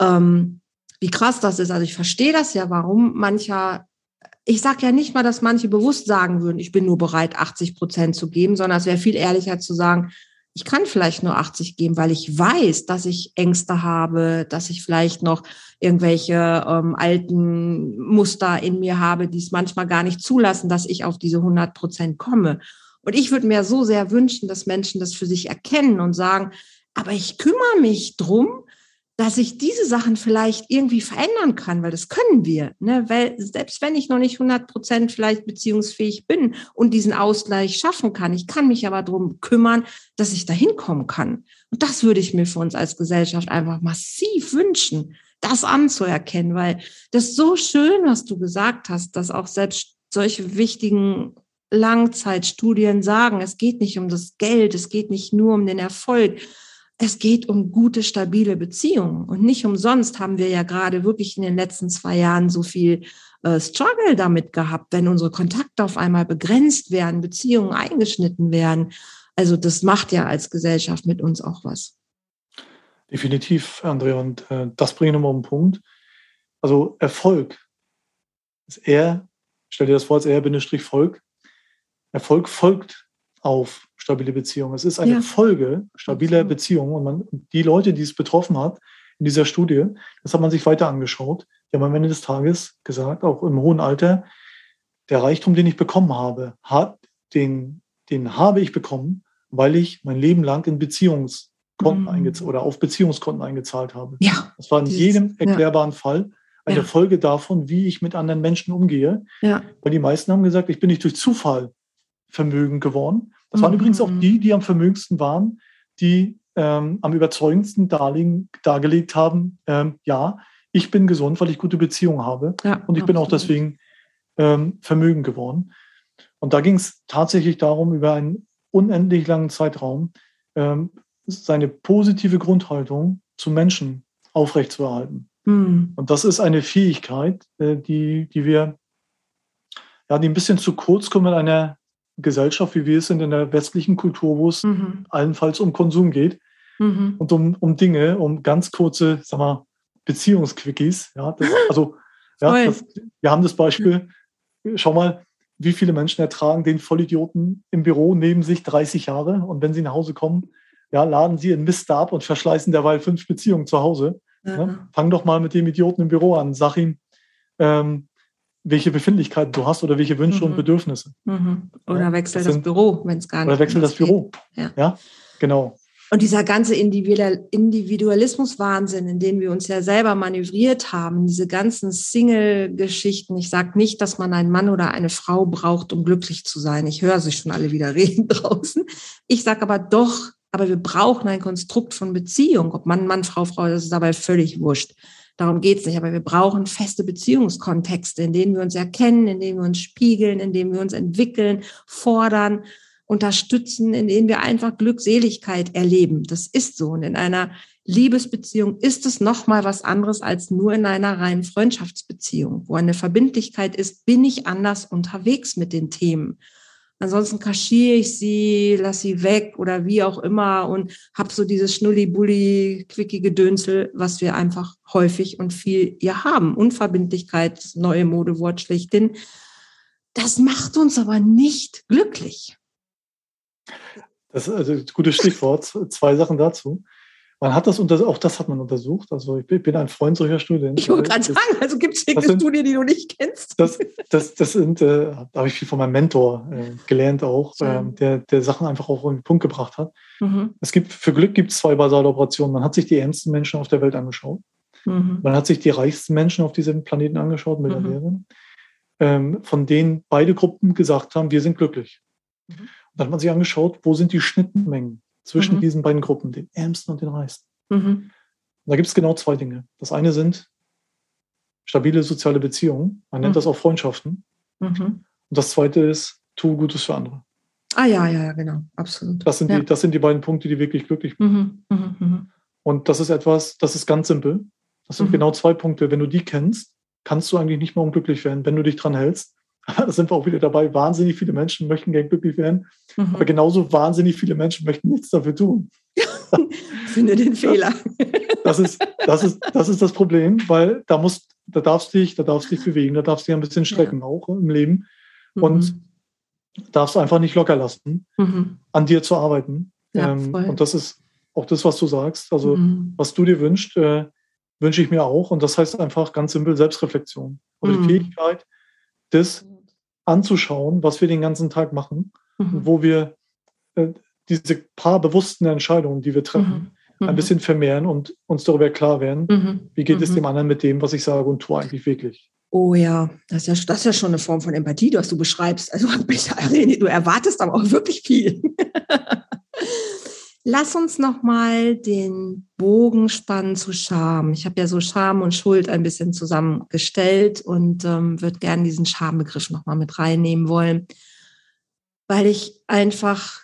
Ähm, wie krass das ist. Also ich verstehe das ja, warum mancher ich sage ja nicht mal, dass manche bewusst sagen würden, ich bin nur bereit, 80 Prozent zu geben, sondern es wäre viel ehrlicher zu sagen, ich kann vielleicht nur 80 geben, weil ich weiß, dass ich Ängste habe, dass ich vielleicht noch irgendwelche ähm, alten Muster in mir habe, die es manchmal gar nicht zulassen, dass ich auf diese 100 Prozent komme. Und ich würde mir so sehr wünschen, dass Menschen das für sich erkennen und sagen, aber ich kümmere mich drum, dass ich diese Sachen vielleicht irgendwie verändern kann, weil das können wir. Ne? Weil selbst wenn ich noch nicht 100 Prozent vielleicht beziehungsfähig bin und diesen Ausgleich schaffen kann, ich kann mich aber darum kümmern, dass ich da hinkommen kann. Und das würde ich mir für uns als Gesellschaft einfach massiv wünschen, das anzuerkennen, weil das so schön, was du gesagt hast, dass auch selbst solche wichtigen Langzeitstudien sagen, es geht nicht um das Geld, es geht nicht nur um den Erfolg, es geht um gute, stabile Beziehungen. Und nicht umsonst haben wir ja gerade wirklich in den letzten zwei Jahren so viel äh, Struggle damit gehabt, wenn unsere Kontakte auf einmal begrenzt werden, Beziehungen eingeschnitten werden. Also das macht ja als Gesellschaft mit uns auch was. Definitiv, Andrea. Und äh, das bringt nochmal einen Punkt. Also Erfolg ist eher, stell dir das vor als R-Volk. Erfolg folgt auf stabile Beziehungen. Es ist eine ja. Folge stabiler. Beziehungen. Und man, die Leute, die es betroffen hat in dieser Studie, das hat man sich weiter angeschaut. Die haben am Ende des Tages gesagt, auch im hohen Alter, der Reichtum, den ich bekommen habe, hat, den, den habe ich bekommen, weil ich mein Leben lang in Beziehungskonten mhm. eingezahlt oder auf Beziehungskonten eingezahlt habe. Ja. Das war in dieses, jedem erklärbaren ja. Fall eine ja. Folge davon, wie ich mit anderen Menschen umgehe. Ja. Weil die meisten haben gesagt, ich bin nicht durch Zufall vermögend geworden. Das waren mhm. übrigens auch die, die am vermögendsten waren, die ähm, am überzeugendsten darlegen, dargelegt haben, ähm, ja, ich bin gesund, weil ich gute Beziehungen habe. Ja, und ich absolut. bin auch deswegen ähm, vermögend geworden. Und da ging es tatsächlich darum, über einen unendlich langen Zeitraum ähm, seine positive Grundhaltung zu Menschen aufrechtzuerhalten. Mhm. Und das ist eine Fähigkeit, äh, die, die wir, ja, die ein bisschen zu kurz kommen in einer Gesellschaft, wie wir es sind in der westlichen Kultur, wo es mhm. allenfalls um Konsum geht mhm. und um, um Dinge, um ganz kurze, sag mal, Beziehungsquickies. Ja, das, also, ja, das, wir haben das Beispiel, schau mal, wie viele Menschen ertragen den Vollidioten im Büro neben sich 30 Jahre und wenn sie nach Hause kommen, ja, laden sie in Mist ab und verschleißen derweil fünf Beziehungen zu Hause. Ja. Ja, fang doch mal mit dem Idioten im Büro an. Sag ihm, ähm, welche Befindlichkeiten du hast oder welche Wünsche mhm. und Bedürfnisse. Mhm. Oder wechsel das, das Büro, wenn es gar nicht Oder wechsel das Büro. Ja. ja, genau. Und dieser ganze Individualismus-Wahnsinn, in den wir uns ja selber manövriert haben, diese ganzen Single-Geschichten. Ich sage nicht, dass man einen Mann oder eine Frau braucht, um glücklich zu sein. Ich höre sich schon alle wieder [laughs] reden draußen. Ich sage aber doch, aber wir brauchen ein Konstrukt von Beziehung. Ob Mann, Mann, Frau, Frau, das ist dabei völlig wurscht. Darum geht's nicht. Aber wir brauchen feste Beziehungskontexte, in denen wir uns erkennen, in denen wir uns spiegeln, in denen wir uns entwickeln, fordern unterstützen, in denen wir einfach Glückseligkeit erleben. Das ist so. Und in einer Liebesbeziehung ist es nochmal was anderes als nur in einer reinen Freundschaftsbeziehung, wo eine Verbindlichkeit ist, bin ich anders unterwegs mit den Themen. Ansonsten kaschiere ich sie, lasse sie weg oder wie auch immer und habe so dieses Schnulli-Bulli, quickige Dönsel, was wir einfach häufig und viel hier haben. Unverbindlichkeit, das neue Modewort schlechthin. Das macht uns aber nicht glücklich. Das ist also ein gutes Stichwort. Zwei Sachen dazu. Man hat das unter, auch das hat man untersucht. Also ich bin ein Freund solcher Studien. Ich wollte gerade sagen, also gibt es irgendeine Studie, die du nicht kennst? Das, das, das sind, äh, da habe ich viel von meinem Mentor äh, gelernt auch, äh, der, der Sachen einfach auch auf den Punkt gebracht hat. Mhm. Es gibt, für Glück gibt es zwei basale Operationen. Man hat sich die ärmsten Menschen auf der Welt angeschaut. Mhm. Man hat sich die reichsten Menschen auf diesem Planeten angeschaut, Milliardäre, mhm. ähm, von denen beide Gruppen gesagt haben, wir sind glücklich. Mhm. Dann hat man sich angeschaut, wo sind die Schnittmengen zwischen mhm. diesen beiden Gruppen, den Ärmsten und den Reichsten. Mhm. Da gibt es genau zwei Dinge. Das eine sind stabile soziale Beziehungen. Man nennt mhm. das auch Freundschaften. Mhm. Und das zweite ist, tu Gutes für andere. Ah ja, ja, ja, genau, absolut. Das sind, ja. die, das sind die beiden Punkte, die wirklich glücklich machen. Mhm, und das ist etwas, das ist ganz simpel. Das sind genau zwei Punkte. Wenn du die kennst, kannst du eigentlich nicht mehr unglücklich werden, wenn du dich dran hältst. [laughs] da sind wir auch wieder dabei. Wahnsinnig viele Menschen möchten gern glücklich werden, mhm. aber genauso wahnsinnig viele Menschen möchten nichts dafür tun. [laughs] Finde den Fehler. [laughs] Das ist, das ist, das ist das Problem, weil da musst, da darfst du dich, da darfst du dich bewegen, da darfst du dich ein bisschen strecken ja. auch im Leben mhm. und darfst einfach nicht locker lassen, mhm. an dir zu arbeiten. Ja, ähm, und das ist auch das, was du sagst. Also, mhm. was du dir wünschst, äh, wünsche ich mir auch. Und das heißt einfach ganz simpel Selbstreflexion. Oder die mhm. Fähigkeit, das anzuschauen, was wir den ganzen Tag machen, mhm. wo wir äh, diese paar bewussten Entscheidungen, die wir treffen, mhm. ein mhm. bisschen vermehren und uns darüber klar werden, mhm. wie geht es mhm. dem anderen mit dem, was ich sage und tue eigentlich wirklich. Oh ja, das ist ja, das ist ja schon eine Form von Empathie, was du beschreibst. Also [laughs] du erwartest aber auch wirklich viel. [laughs] Lass uns noch mal den Bogen spannen zu Scham. Ich habe ja so Scham und Schuld ein bisschen zusammengestellt und ähm, würde gerne diesen Schambegriff noch mal mit reinnehmen wollen, weil ich einfach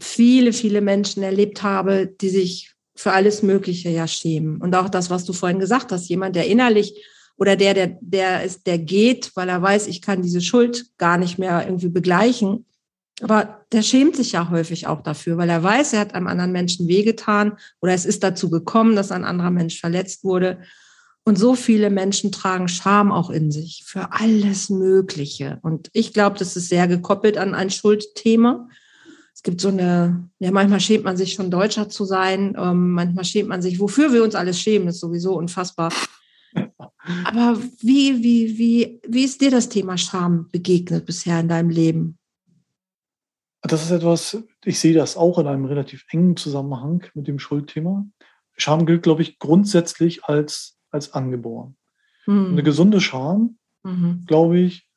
viele, viele Menschen erlebt habe, die sich für alles Mögliche ja schämen. Und auch das, was du vorhin gesagt hast, jemand, der innerlich oder der, der, der ist, der geht, weil er weiß, ich kann diese Schuld gar nicht mehr irgendwie begleichen aber der schämt sich ja häufig auch dafür, weil er weiß, er hat einem anderen Menschen wehgetan oder es ist dazu gekommen, dass ein anderer Mensch verletzt wurde. Und so viele Menschen tragen Scham auch in sich für alles Mögliche. Und ich glaube, das ist sehr gekoppelt an ein Schuldthema. Es gibt so eine, ja, manchmal schämt man sich schon Deutscher zu sein, ähm, manchmal schämt man sich, wofür wir uns alles schämen, ist sowieso unfassbar. Aber wie, wie, wie, wie ist dir das Thema Scham begegnet bisher in deinem Leben? Das ist etwas, ich sehe das auch in einem relativ engen Zusammenhang mit dem Schuldthema. Scham gilt, glaube ich, grundsätzlich als, als angeboren. Mhm. Eine gesunde Scham, mhm. glaube ich,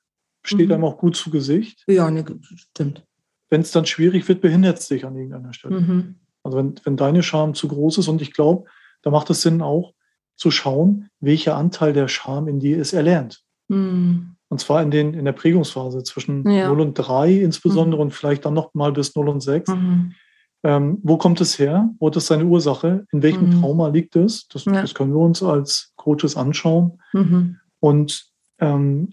steht mhm. einem auch gut zu Gesicht. Ja, ne, stimmt. Wenn es dann schwierig wird, behindert es dich an irgendeiner Stelle. Mhm. Also wenn, wenn deine Scham zu groß ist und ich glaube, da macht es Sinn auch zu schauen, welcher Anteil der Scham in dir ist erlernt. Mhm. Und zwar in, den, in der Prägungsphase zwischen ja. 0 und 3 insbesondere mhm. und vielleicht dann noch mal bis 0 und 6. Mhm. Ähm, wo kommt es her? Wo hat es seine Ursache? In welchem mhm. Trauma liegt es? Das, ja. das, können wir uns als Coaches anschauen. Mhm. Und ähm,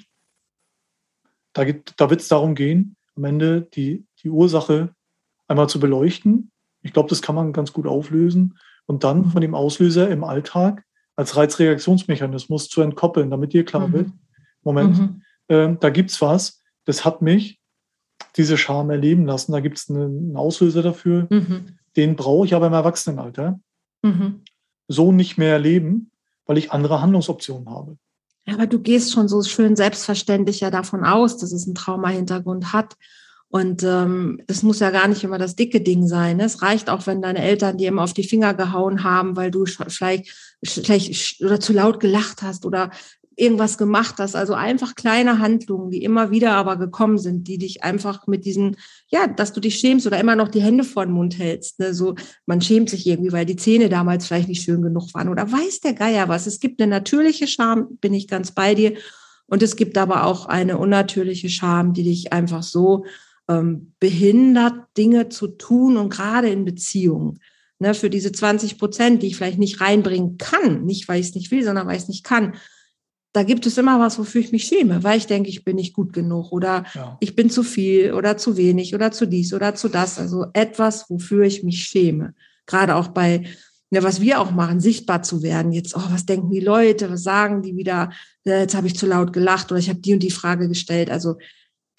da, da wird es darum gehen, am Ende die, die Ursache einmal zu beleuchten. Ich glaube, das kann man ganz gut auflösen und dann mhm. von dem Auslöser im Alltag als Reizreaktionsmechanismus zu entkoppeln, damit dir klar mhm. wird, Moment, mhm. Äh, da gibt es was, das hat mich diese Scham erleben lassen. Da gibt es einen Auslöser dafür. Mhm. Den brauche ich aber im Erwachsenenalter mhm. so nicht mehr erleben, weil ich andere Handlungsoptionen habe. Aber du gehst schon so schön selbstverständlich ja davon aus, dass es einen Trauma-Hintergrund hat. Und ähm, das muss ja gar nicht immer das dicke Ding sein. Ne? Es reicht auch, wenn deine Eltern dir immer auf die Finger gehauen haben, weil du vielleicht schlecht oder zu laut gelacht hast oder irgendwas gemacht hast. Also einfach kleine Handlungen, die immer wieder aber gekommen sind, die dich einfach mit diesen, ja, dass du dich schämst oder immer noch die Hände vor den Mund hältst. Ne? So, man schämt sich irgendwie, weil die Zähne damals vielleicht nicht schön genug waren oder weiß der Geier was. Es gibt eine natürliche Scham, bin ich ganz bei dir. Und es gibt aber auch eine unnatürliche Scham, die dich einfach so ähm, behindert, Dinge zu tun und gerade in Beziehungen. Ne, für diese 20 Prozent, die ich vielleicht nicht reinbringen kann, nicht weil ich es nicht will, sondern weil ich es nicht kann, da gibt es immer was, wofür ich mich schäme, weil ich denke, ich bin nicht gut genug oder ja. ich bin zu viel oder zu wenig oder zu dies oder zu das. Also etwas, wofür ich mich schäme. Gerade auch bei, ja, was wir auch machen, sichtbar zu werden. Jetzt, oh, was denken die Leute? Was sagen die wieder? Ja, jetzt habe ich zu laut gelacht oder ich habe die und die Frage gestellt. Also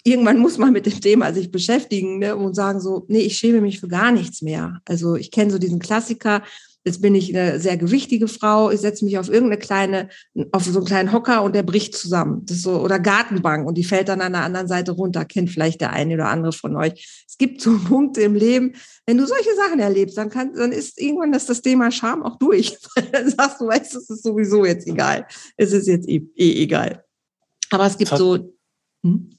irgendwann muss man mit dem Thema sich beschäftigen ne, und sagen so, nee, ich schäme mich für gar nichts mehr. Also ich kenne so diesen Klassiker, Jetzt bin ich eine sehr gewichtige Frau. Ich setze mich auf irgendeine kleine, auf so einen kleinen Hocker und der bricht zusammen. Das ist so, oder Gartenbank und die fällt dann an der anderen Seite runter. Kennt vielleicht der eine oder andere von euch. Es gibt so [laughs] Punkte im Leben, wenn du solche Sachen erlebst, dann kann, dann ist irgendwann das, das Thema Scham auch durch. [laughs] dann sagst du, weißt, es ist sowieso jetzt egal. Es ist jetzt eh, eh egal. Aber es gibt so, hm?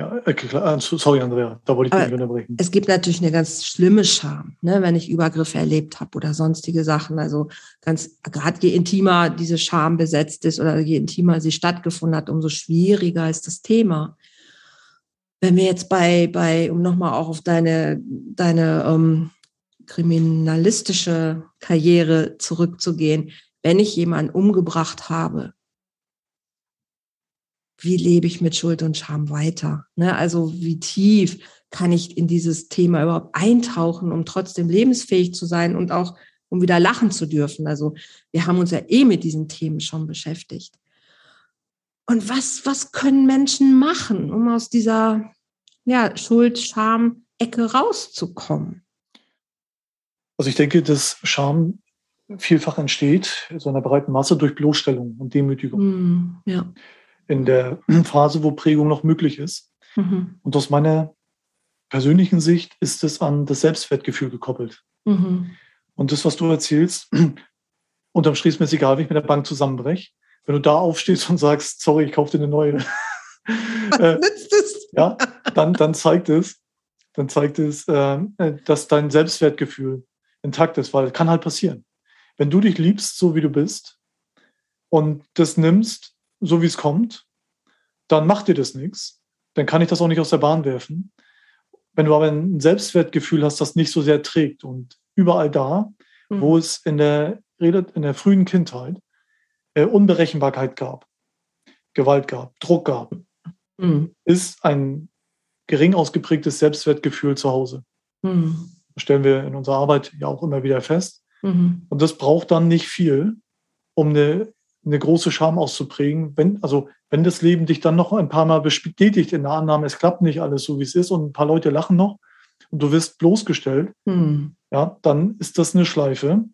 Ja, klar. Äh, sorry, Andrea, da wollte ich dich unterbrechen. Es gibt natürlich eine ganz schlimme Scham, ne, wenn ich Übergriffe erlebt habe oder sonstige Sachen. Also ganz, gerade je intimer diese Scham besetzt ist oder je intimer sie stattgefunden hat, umso schwieriger ist das Thema. Wenn wir jetzt bei, bei, um nochmal auch auf deine, deine ähm, kriminalistische Karriere zurückzugehen, wenn ich jemanden umgebracht habe, wie lebe ich mit Schuld und Scham weiter? Ne? Also wie tief kann ich in dieses Thema überhaupt eintauchen, um trotzdem lebensfähig zu sein und auch um wieder lachen zu dürfen? Also wir haben uns ja eh mit diesen Themen schon beschäftigt. Und was, was können Menschen machen, um aus dieser ja, Schuld, Scham, Ecke rauszukommen? Also ich denke, dass Scham vielfach entsteht, so einer breiten Masse durch Bloßstellung und Demütigung. Mm, ja in der [clears throat] Phase, wo Prägung noch möglich ist. Mhm. Und aus meiner persönlichen Sicht ist es an das Selbstwertgefühl gekoppelt. Mhm. Und das, was du erzählst, [clears throat] unterm Strich ist mir egal, wenn ich mit der Bank zusammenbreche. Wenn du da aufstehst und sagst, sorry, ich kaufe dir eine neue. [laughs] Äh, nützt es? ja, dann, dann zeigt es, dann zeigt es, äh, dass dein Selbstwertgefühl intakt ist, weil kann halt passieren. Wenn du dich liebst, so wie du bist, und das nimmst, so wie es kommt, dann macht dir das nichts. Dann kann ich das auch nicht aus der Bahn werfen. Wenn du aber ein Selbstwertgefühl hast, das nicht so sehr trägt und überall da, mhm. wo es in der, in der frühen Kindheit äh, Unberechenbarkeit gab, Gewalt gab, Druck gab, mhm. ist ein gering ausgeprägtes Selbstwertgefühl zu Hause. Mhm. Das stellen wir in unserer Arbeit ja auch immer wieder fest. Mhm. Und das braucht dann nicht viel, um eine, eine große Scham auszuprägen. Wenn, also, wenn das Leben dich dann noch ein paar Mal bestätigt in der Annahme, es klappt nicht alles so, wie es ist und ein paar Leute lachen noch und du wirst bloßgestellt, mhm. ja, dann ist das eine Schleife,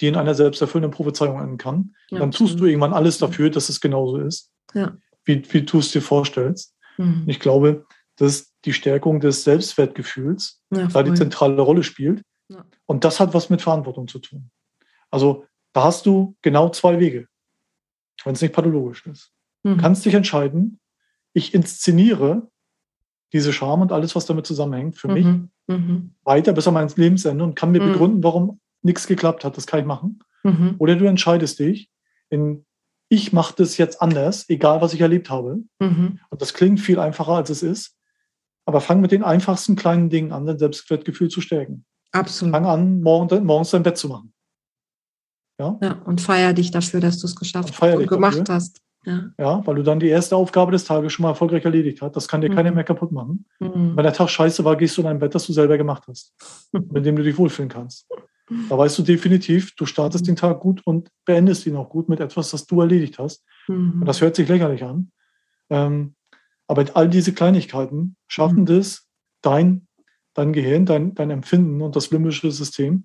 die in einer selbsterfüllenden Prophezeiung enden kann. Ja, dann tust du irgendwann alles dafür, dass es genauso ist, ja. wie, wie du es dir vorstellst. Mhm. Ich glaube, dass die Stärkung des Selbstwertgefühls ja, da die zentrale Rolle spielt. Und das hat was mit Verantwortung zu tun. Also da hast du genau zwei Wege, wenn es nicht pathologisch ist. Mhm. Du kannst dich entscheiden, ich inszeniere diese Scham und alles, was damit zusammenhängt, für mhm. mich mhm. weiter bis an mein Lebensende und kann mir mhm. begründen, warum nichts geklappt hat. Das kann ich machen. Mhm. Oder du entscheidest dich in ich mache das jetzt anders, egal was ich erlebt habe. Mhm. Und das klingt viel einfacher, als es ist. Aber fang mit den einfachsten kleinen Dingen an, dein Selbstwertgefühl zu stärken. Absolut. Fang an, morgen, morgens dein Bett zu machen. Ja? ja und feier dich dafür, dass du es geschafft und hast und gemacht dafür. hast. Ja. ja, weil du dann die erste Aufgabe des Tages schon mal erfolgreich erledigt hast. Das kann dir mhm. keiner mehr kaputt machen. Mhm. Wenn der Tag scheiße war, gehst du in dein Bett, das du selber gemacht hast, [laughs] mit dem du dich wohlfühlen kannst. Da weißt du definitiv, du startest den Tag gut und beendest ihn auch gut mit etwas, das du erledigt hast. Mhm. Und das hört sich lächerlich an. Ähm, aber all diese Kleinigkeiten schaffen mhm. das, dein, dein Gehirn, dein, dein Empfinden und das limbische System,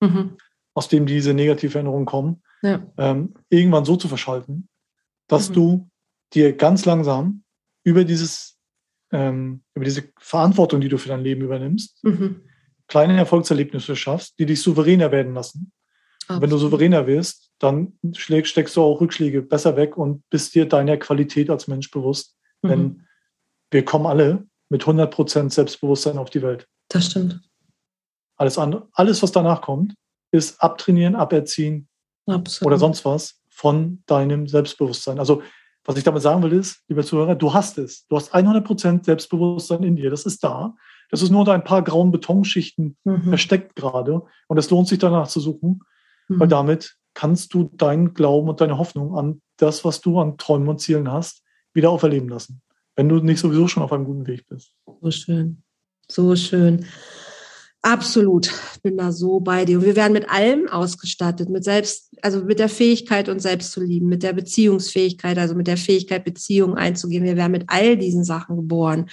mhm. Aus dem diese Negativveränderungen kommen, ja. ähm, irgendwann so zu verschalten, dass mhm. du dir ganz langsam über dieses, ähm, über diese Verantwortung, die du für dein Leben übernimmst, mhm. kleine Erfolgserlebnisse schaffst, die dich souveräner werden lassen. Wenn du souveräner wirst, dann steckst du auch Rückschläge besser weg und bist dir deiner Qualität als Mensch bewusst. Mhm. Denn wir kommen alle mit 100% Selbstbewusstsein auf die Welt. Das stimmt. Alles, andere, alles was danach kommt, ist abtrainieren, aberziehen Absolut. oder sonst was von deinem Selbstbewusstsein. Also, was ich damit sagen will, ist, lieber Zuhörer, du hast es. Du hast 100% Selbstbewusstsein in dir. Das ist da. Das ist nur unter ein paar grauen Betonschichten mhm. versteckt gerade. Und es lohnt sich danach zu suchen, mhm. weil damit kannst du deinen Glauben und deine Hoffnung an das, was du an Träumen und Zielen hast, wieder auferleben lassen, wenn du nicht sowieso schon auf einem guten Weg bist. So schön, so schön. Absolut, bin da so bei dir. Und wir werden mit allem ausgestattet, mit selbst, also mit der Fähigkeit, uns selbst zu lieben, mit der Beziehungsfähigkeit, also mit der Fähigkeit, Beziehungen einzugehen. Wir werden mit all diesen Sachen geboren.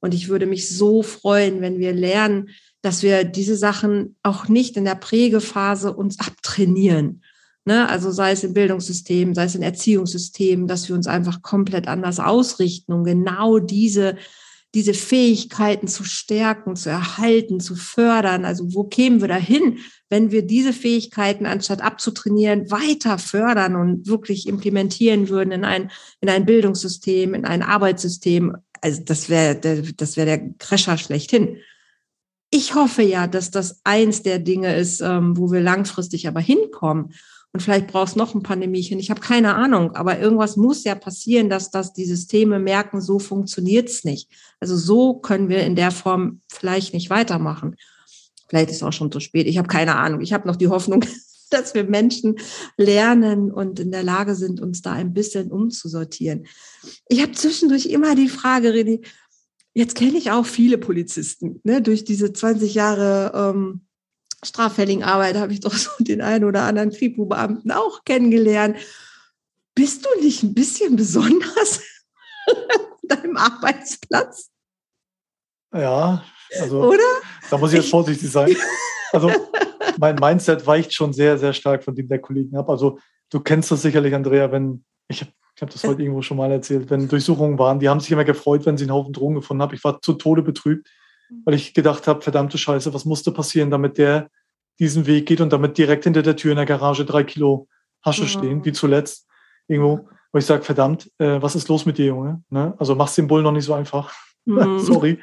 Und ich würde mich so freuen, wenn wir lernen, dass wir diese Sachen auch nicht in der Prägephase uns abtrainieren, Ne? Also sei es im Bildungssystem, sei es im Erziehungssystem, dass wir uns einfach komplett anders ausrichten, um genau diese, diese Fähigkeiten zu stärken, zu erhalten, zu fördern. Also wo kämen wir dahin, wenn wir diese Fähigkeiten anstatt abzutrainieren, weiter fördern und wirklich implementieren würden in ein, in ein Bildungssystem, in ein Arbeitssystem? Also das wäre das wäre der Crescher schlechthin. Ich hoffe ja, dass das eins der Dinge ist, ähm, wo wir langfristig aber hinkommen. Und vielleicht brauchst noch ein Pandemiechen. Ich habe keine Ahnung, aber irgendwas muss ja passieren, dass, dass die Systeme merken, so funktioniert's nicht. Also so können wir in der Form vielleicht nicht weitermachen. Vielleicht ist es auch schon zu spät. Ich habe keine Ahnung. Ich habe noch die Hoffnung, [laughs] dass wir Menschen lernen und in der Lage sind, uns da ein bisschen umzusortieren. Ich habe zwischendurch immer die Frage, René, jetzt kenne ich auch viele Polizisten, ne, durch diese 20 Jahre ähm, straffälligen Arbeit habe ich doch so den einen oder anderen Kripo-Beamten auch kennengelernt. Bist du nicht ein bisschen besonders [laughs] an deinem Arbeitsplatz? Ja, also oder? da muss ich jetzt vorsichtig sein. [laughs] Also mein Mindset weicht schon sehr, sehr stark von dem der Kollegen ab. Also du kennst das sicherlich, Andrea, wenn ich habe ich hab das heute [laughs] irgendwo schon mal erzählt, wenn Durchsuchungen waren, die haben sich immer gefreut, wenn sie einen Haufen Drogen gefunden haben. Ich war zu Tode betrübt, weil ich gedacht habe, verdammte Scheiße, was musste passieren, damit der diesen Weg geht und damit direkt hinter der Tür in der Garage drei Kilo Hasche stehen, wie zuletzt irgendwo, wo ich sage, verdammt, äh, was ist los mit dir, Junge? Ne? Also machst den Bull noch nicht so einfach. Mhm. [laughs] Sorry.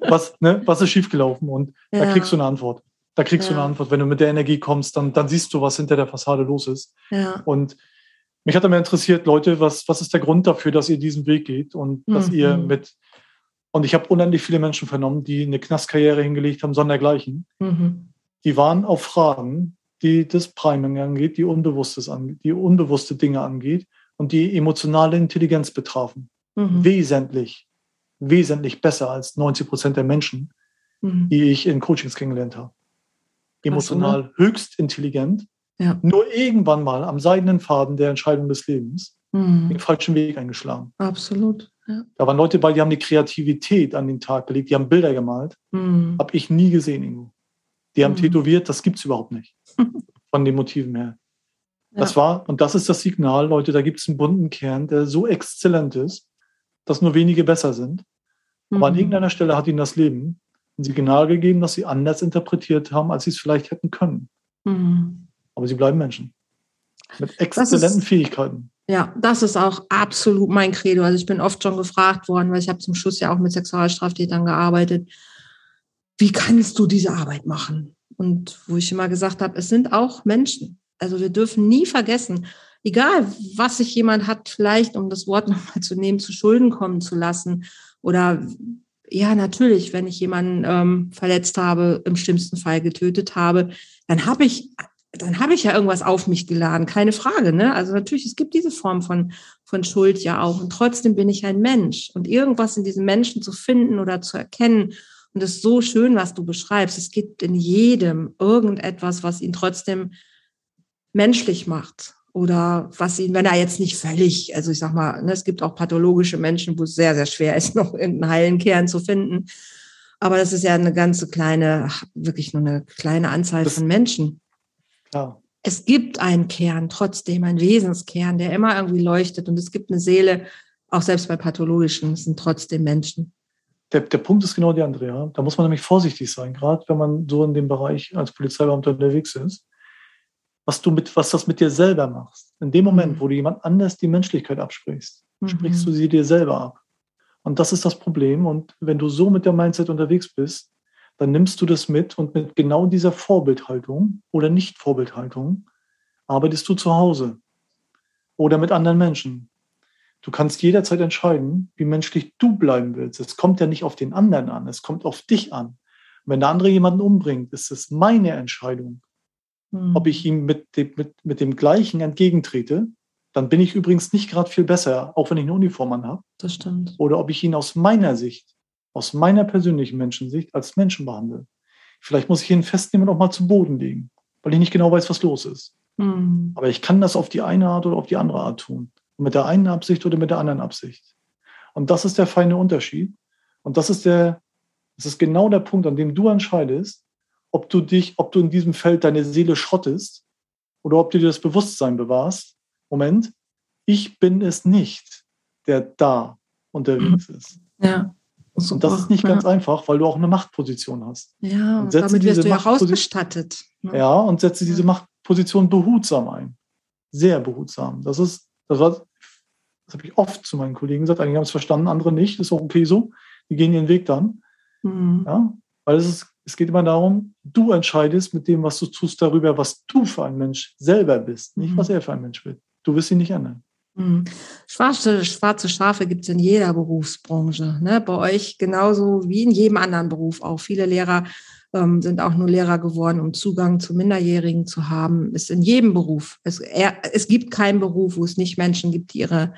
Was, ne, was ist schiefgelaufen? Und ja. da kriegst du eine Antwort. Da kriegst ja. du eine Antwort. Wenn du mit der Energie kommst, dann, dann siehst du, was hinter der Fassade los ist. Ja. Und mich hat immer interessiert, Leute, was, was ist der Grund dafür, dass ihr diesen Weg geht und mhm. dass ihr mit, und ich habe unendlich viele Menschen vernommen, die eine Knastkarriere hingelegt haben, sondergleichen. Mhm. Die waren auf Fragen, die das Priming angeht, die Unbewusstes angeht, die unbewusste Dinge angeht und die emotionale Intelligenz betrafen. Mhm. Wesentlich, wesentlich besser als 90 Prozent der Menschen, mhm. die ich in Coachings kennengelernt habe. Emotional ne? höchst intelligent, ja. nur irgendwann mal am seidenen Faden der Entscheidung des Lebens mhm. den falschen Weg eingeschlagen. Absolut. Ja. Da waren Leute bei, die haben die Kreativität an den Tag gelegt, die haben Bilder gemalt. Mhm. Habe ich nie gesehen irgendwo. Die haben mhm. tätowiert, das gibt es überhaupt nicht. [laughs] Von den Motiven her. Ja. Das war, und das ist das Signal, Leute, da gibt es einen bunten Kern, der so exzellent ist, dass nur wenige besser sind. Aber an mhm. irgendeiner Stelle hat ihnen das Leben ein Signal gegeben, dass sie anders interpretiert haben, als sie es vielleicht hätten können. Mhm. Aber sie bleiben Menschen. Mit exzellenten ist, Fähigkeiten. Ja, das ist auch absolut mein Credo. Also ich bin oft schon gefragt worden, weil ich habe zum Schluss ja auch mit Sexualstraftätern gearbeitet. Wie kannst du diese Arbeit machen? Und wo ich immer gesagt habe, es sind auch Menschen. Also wir dürfen nie vergessen, egal was sich jemand hat, vielleicht, um das Wort [laughs] nochmal zu nehmen, zu Schulden kommen zu lassen. Oder ja, natürlich, wenn ich jemanden ähm, verletzt habe, im schlimmsten Fall getötet habe, dann habe ich dann habe ich ja irgendwas auf mich geladen, keine Frage. Ne? Also natürlich, es gibt diese Form von, von Schuld ja auch. Und trotzdem bin ich ein Mensch. Und irgendwas in diesem Menschen zu finden oder zu erkennen, und das ist so schön, was du beschreibst. Es gibt in jedem irgendetwas, was ihn trotzdem menschlich macht. Oder was ihn, wenn er jetzt nicht völlig, also ich sag mal, ne, es gibt auch pathologische Menschen, wo es sehr, sehr schwer ist, [laughs] noch irgendeinen heilen Kern zu finden. Aber das ist ja eine ganze kleine, wirklich nur eine kleine Anzahl das, von Menschen. Klar. Es gibt einen Kern, trotzdem einen Wesenskern, der immer irgendwie leuchtet. Und es gibt eine Seele, auch selbst bei pathologischen, es sind trotzdem Menschen. Der, der Punkt ist genau der andere, ja. Da muss man nämlich vorsichtig sein, gerade wenn man so in dem Bereich als Polizeibeamter unterwegs ist. Was du mit, was das mit dir selber machst. In dem Moment, mhm. wo du jemand anders die Menschlichkeit absprichst, mhm. sprichst du sie dir selber ab. Und das ist das Problem. Und wenn du so mit der Mindset unterwegs bist, dann nimmst du das mit und mit genau dieser Vorbildhaltung oder Nicht-Vorbildhaltung arbeitest du zu Hause oder mit anderen Menschen. Du kannst jederzeit entscheiden, wie menschlich du bleiben willst. Es kommt ja nicht auf den anderen an, es kommt auf dich an. Und wenn der andere jemanden umbringt, ist es meine Entscheidung, mhm. ob ich ihm mit dem, mit, mit dem Gleichen entgegentrete. Dann bin ich übrigens nicht gerade viel besser, auch wenn ich eine Uniform anhabe. Das stimmt. Oder ob ich ihn aus meiner Sicht aus meiner persönlichen Menschensicht als Menschen behandeln. Vielleicht muss ich ihn festnehmen und auch mal zu Boden legen, weil ich nicht genau weiß, was los ist. Mhm. Aber ich kann das auf die eine Art oder auf die andere Art tun. mit der einen Absicht oder mit der anderen Absicht. Und das ist der feine Unterschied. Und das ist der, das ist genau der Punkt, an dem du entscheidest, ob du dich, ob du in diesem Feld deine Seele schrottest oder ob du dir das Bewusstsein bewahrst. Moment, ich bin es nicht, der da unterwegs ist. Ja. Und das ist nicht ganz ja. einfach, weil du auch eine Machtposition hast. Ja, und damit wirst du ja ausgestattet. Ne? Ja, und setze diese Machtposition behutsam ein. Sehr behutsam. Das ist, das war, das habe ich oft zu meinen Kollegen gesagt. Einige haben es verstanden, andere nicht. Ist auch okay so. Die gehen ihren Weg dann. Mhm. Ja, weil es ist, es geht immer darum, du entscheidest mit dem, was du tust, darüber, was du für ein Mensch selber bist, nicht mhm. was er für ein Mensch wird. Du wirst ihn nicht ändern. Hm. Schwarze, schwarze Schafe gibt es in jeder Berufsbranche. Ne? Bei euch genauso wie in jedem anderen Beruf auch. Viele Lehrer ähm, sind auch nur Lehrer geworden, um Zugang zu Minderjährigen zu haben. Ist in jedem Beruf. Es, er, es gibt keinen Beruf, wo es nicht Menschen gibt, die ihre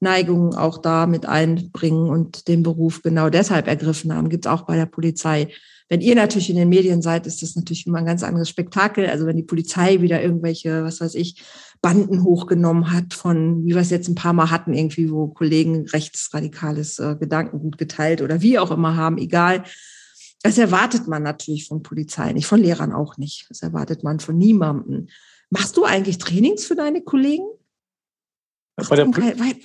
Neigungen auch da mit einbringen und den Beruf genau deshalb ergriffen haben. Gibt es auch bei der Polizei. Wenn ihr natürlich in den Medien seid, ist das natürlich immer ein ganz anderes Spektakel. Also wenn die Polizei wieder irgendwelche, was weiß ich, Banden hochgenommen hat von, wie wir es jetzt ein paar Mal hatten, irgendwie, wo Kollegen rechtsradikales äh, Gedankengut geteilt oder wie auch immer haben, egal. Das erwartet man natürlich von Polizei nicht, von Lehrern auch nicht. Das erwartet man von niemandem. Machst du eigentlich Trainings für deine Kollegen? Bei der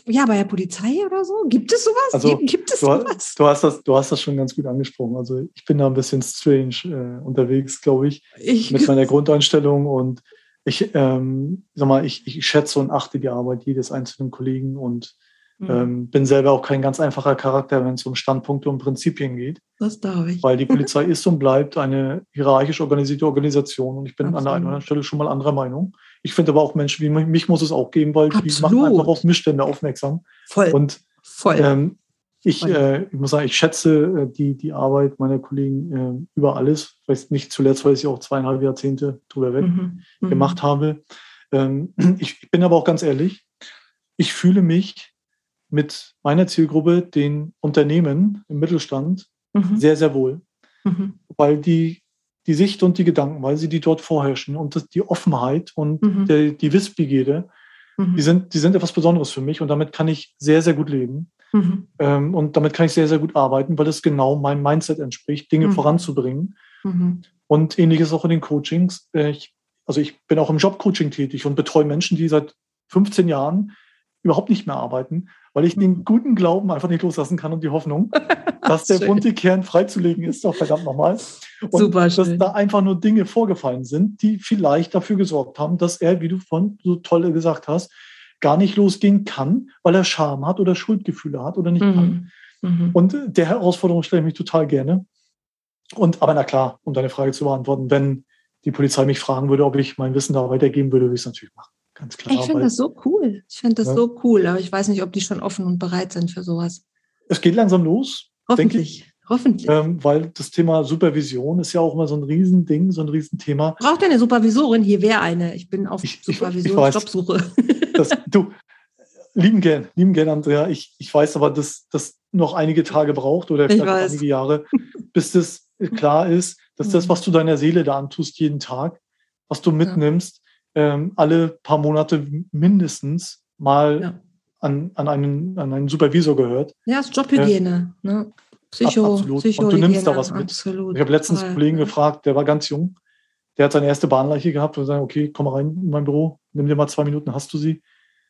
ja, bei der Polizei oder so? Gibt es sowas? Also, Gibt es du, sowas? Du hast, das, du hast das schon ganz gut angesprochen. Also ich bin da ein bisschen strange äh, unterwegs, glaube ich, ich, mit meiner [laughs] Grundeinstellung. Und ich, ähm, sag mal, ich, ich schätze und achte die Arbeit jedes einzelnen Kollegen und Mhm. Ähm, bin selber auch kein ganz einfacher Charakter, wenn es um Standpunkte und Prinzipien geht. Das darf ich. Weil die [laughs] Polizei ist und bleibt eine hierarchisch organisierte Organisation und ich bin Absolut. an der einen oder anderen Stelle schon mal anderer Meinung. Ich finde aber auch Menschen wie mich, mich muss es auch geben, weil Absolut. die machen einfach auf Missstände aufmerksam. Voll. Und Voll. Ähm, ich, äh, ich muss sagen, ich schätze äh, die, die Arbeit meiner Kollegen äh, über alles. Vielleicht nicht zuletzt, weil ich sie auch zweieinhalb Jahrzehnte drüber weg mhm. mhm. gemacht habe. Ähm, [clears throat] ich, ich bin aber auch ganz ehrlich, ich fühle mich mit meiner Zielgruppe, den Unternehmen im Mittelstand, mhm. sehr, sehr wohl. Mhm. Weil die, die Sicht und die Gedanken, weil sie die dort vorherrschen und das, die Offenheit und mhm. der, die Wissbegierde, mhm. die, sind, die sind etwas Besonderes für mich und damit kann ich sehr, sehr gut leben. Mhm. Ähm, und damit kann ich sehr, sehr gut arbeiten, weil es genau meinem Mindset entspricht, Dinge mhm. voranzubringen. Und ähnliches auch in den Coachings. Äh, ich, also ich bin auch im Jobcoaching tätig und betreue Menschen, die seit 15 Jahren überhaupt nicht mehr arbeiten, weil ich den mhm. guten Glauben einfach nicht loslassen kann und die Hoffnung, [laughs] dass der bunte Kern freizulegen ist, doch verdammt nochmal. Und Super schön. dass da einfach nur Dinge vorgefallen sind, die vielleicht dafür gesorgt haben, dass er, wie du von so toll gesagt hast, gar nicht losgehen kann, weil er Scham hat oder Schuldgefühle hat oder nicht mhm. kann. Mhm. Und der Herausforderung stelle ich mich total gerne. Und aber na klar, um deine Frage zu beantworten, wenn die Polizei mich fragen würde, ob ich mein Wissen da weitergeben würde, würde ich es natürlich machen. Ganz klar. Ich finde das so cool. Ich finde das ja. so cool, aber ich weiß nicht, ob die schon offen und bereit sind für sowas. Es geht langsam los. Hoffentlich. Hoffentlich. Ähm, weil das Thema Supervision ist ja auch immer so ein Riesending, so ein Riesenthema. Braucht eine Supervisorin? Hier wäre eine. Ich bin auf Supervision-Jobsuche. Du, lieben gern, lieben gern, Andrea. Ich, ich weiß aber, dass das noch einige Tage braucht oder vielleicht auch einige Jahre, bis das klar ist, dass das, mhm. was du deiner Seele da antust jeden Tag, was du mitnimmst, ähm, alle paar Monate mindestens mal ja. an, an, einen, an einen Supervisor gehört. Ja, ist Jobhygiene. Äh, ne? Psycho, absolut. Und du nimmst da was mit. Absolut. Ich habe letztens einen Kollegen gefragt, der war ganz jung, der hat seine erste Bahnleiche gehabt und gesagt, okay, komm mal rein in mein Büro, nimm dir mal zwei Minuten, hast du sie?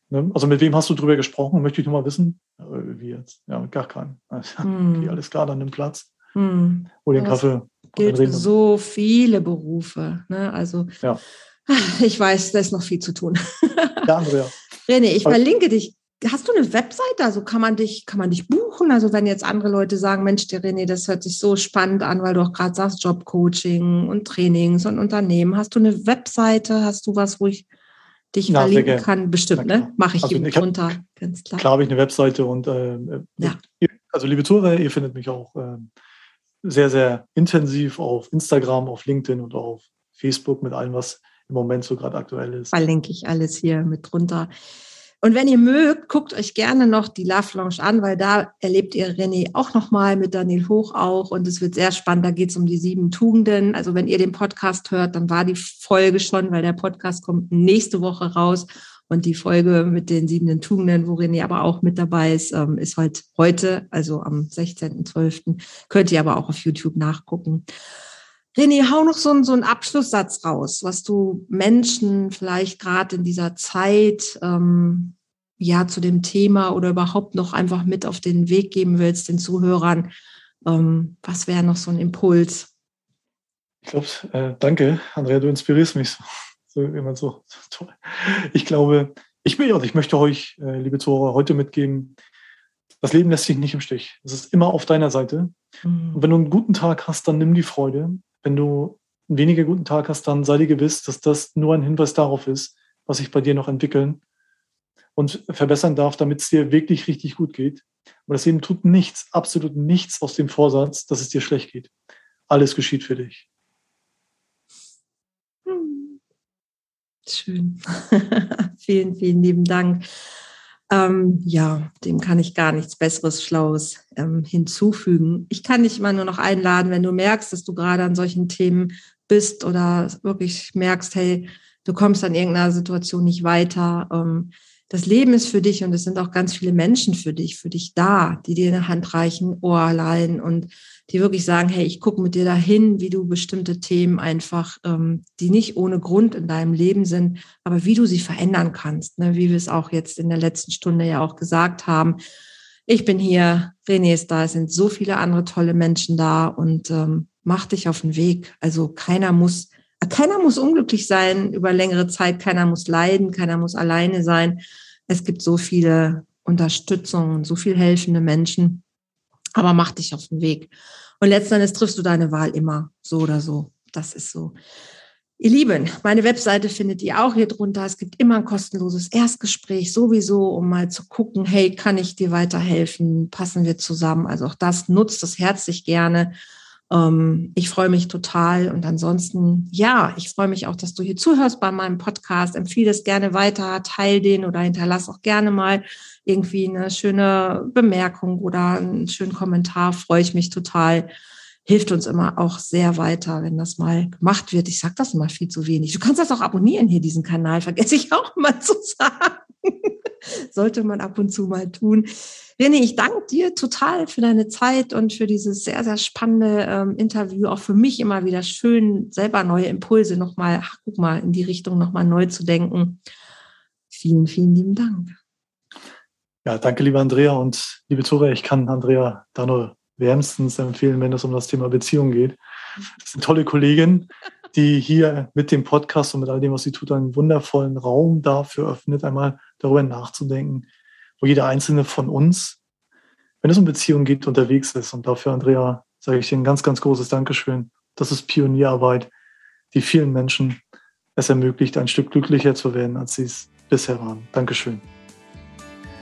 Ne? Also mit wem hast du drüber gesprochen? Möchte ich nur mal wissen. Wie jetzt? Ja, mit gar keinen. [laughs] Hm. Okay, alles klar, dann nimm Platz. Hm. Hol den Kaffee. Gilt für so viele Berufe. Ne? Also ja. [laughs] Ich weiß, da ist noch viel zu tun. Ja, Andrea. [laughs] René, ich verlinke dich. Hast du eine Webseite? Also kann man dich, kann man dich buchen? Also wenn jetzt andere Leute sagen, Mensch, der René, das hört sich so spannend an, weil du auch gerade sagst, Jobcoaching und Trainings und Unternehmen. Hast du eine Webseite? Hast du was, wo ich dich Na, verlinken kann? Bestimmt, ne? Mache ich also, hier runter, ganz klar. Klar habe ich eine Webseite und äh, ja. also liebe Zuhörer, ihr findet mich auch äh, sehr, sehr intensiv auf Instagram, auf LinkedIn und auf Facebook mit allem, was im Moment so gerade aktuell ist. Verlinke ich alles hier mit drunter. Und wenn ihr mögt, guckt euch gerne noch die Love Lounge an, weil da erlebt ihr René auch nochmal mit Daniel Hoch auch. Und es wird sehr spannend. Da geht es um die sieben Tugenden. Also wenn ihr den Podcast hört, dann war die Folge schon, weil der Podcast kommt nächste Woche raus. Und die Folge mit den sieben Tugenden, wo René aber auch mit dabei ist, ähm, ist heute, heute, also am 16.12. Könnt ihr aber auch auf YouTube nachgucken. René, hau noch so, einen, so einen Abschlusssatz raus, was du Menschen vielleicht gerade in dieser Zeit ähm, ja zu dem Thema oder überhaupt noch einfach mit auf den Weg geben willst, den Zuhörern. Ähm, was wäre noch so ein Impuls? Ich glaube, äh, danke, Andrea, du inspirierst mich so, so immer so, toll. Ich glaube, ich will und ich möchte euch, äh, liebe Zuhörer, heute mitgeben, das Leben lässt sich nicht im Stich. Es ist immer auf deiner Seite. Mhm. Und wenn du einen guten Tag hast, dann nimm die Freude wenn du einen weniger guten Tag hast, dann sei dir gewiss, dass das nur ein Hinweis darauf ist, was sich bei dir noch entwickeln und verbessern darf, damit es dir wirklich richtig gut geht. Aber das Leben tut nichts, absolut nichts aus dem Vorsatz, dass es dir schlecht geht. Alles geschieht für dich. Hm. Schön. [laughs] vielen, vielen lieben Dank. Ähm, ja, dem kann ich gar nichts Besseres, Schlaues ähm, hinzufügen. Ich kann dich immer nur noch einladen, wenn du merkst, dass du gerade an solchen Themen bist oder wirklich merkst, hey, du kommst an irgendeiner Situation nicht weiter. Ähm, das Leben ist für dich und es sind auch ganz viele Menschen für dich, für dich da, die dir eine Hand reichen, Ohr leihen und die wirklich sagen, hey, ich gucke mit dir dahin, wie du bestimmte Themen einfach, ähm, die nicht ohne Grund in deinem Leben sind, aber wie du sie verändern kannst, ne? wie wir es auch jetzt in der letzten Stunde ja auch gesagt haben. Ich bin hier, René ist da, es sind so viele andere tolle Menschen da und ähm, mach dich auf den Weg. Also keiner muss, keiner muss unglücklich sein über längere Zeit, keiner muss leiden, keiner muss alleine sein. Es gibt so viele Unterstützung und so viel helfende Menschen. Aber mach dich auf den Weg. Und letzten Endes triffst du deine Wahl immer, so oder so. Das ist so. Ihr Lieben, meine Webseite findet ihr auch hier drunter. Es gibt immer ein kostenloses Erstgespräch sowieso, um mal zu gucken, hey, kann ich dir weiterhelfen? Passen wir zusammen? Also auch das nutzt das herzlich gerne. Ähm, ich freue mich total. Und ansonsten, ja, ich freue mich auch, dass du hier zuhörst bei meinem Podcast. Empfehle es gerne weiter, teil den oder hinterlass auch gerne mal irgendwie eine schöne Bemerkung oder einen schönen Kommentar. Freue ich mich total hilft uns immer auch sehr weiter, wenn das mal gemacht wird. Ich sage das immer viel zu wenig. Du kannst das auch abonnieren hier, diesen Kanal, vergesse ich auch mal zu sagen. [laughs] Sollte man ab und zu mal tun. René, ich danke dir total für deine Zeit und für dieses sehr, sehr spannende ähm, Interview. Auch für mich immer wieder schön, selber neue Impulse nochmal, ach, guck mal, in die Richtung nochmal neu zu denken. Vielen, vielen lieben Dank. Ja, danke, liebe Andrea und liebe Zuhörer. Ich kann Andrea da nur wärmstens empfehlen, wenn es um das Thema Beziehung geht. Das ist eine tolle Kollegin, die hier mit dem Podcast und mit all dem, was sie tut, einen wundervollen Raum dafür öffnet, einmal darüber nachzudenken, wo jeder einzelne von uns, wenn es um Beziehungen geht, unterwegs ist. Und dafür, Andrea, sage ich dir ein ganz, ganz großes Dankeschön. Das ist Pionierarbeit, die vielen Menschen es ermöglicht, ein Stück glücklicher zu werden, als sie es bisher waren. Dankeschön.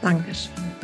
Dankeschön.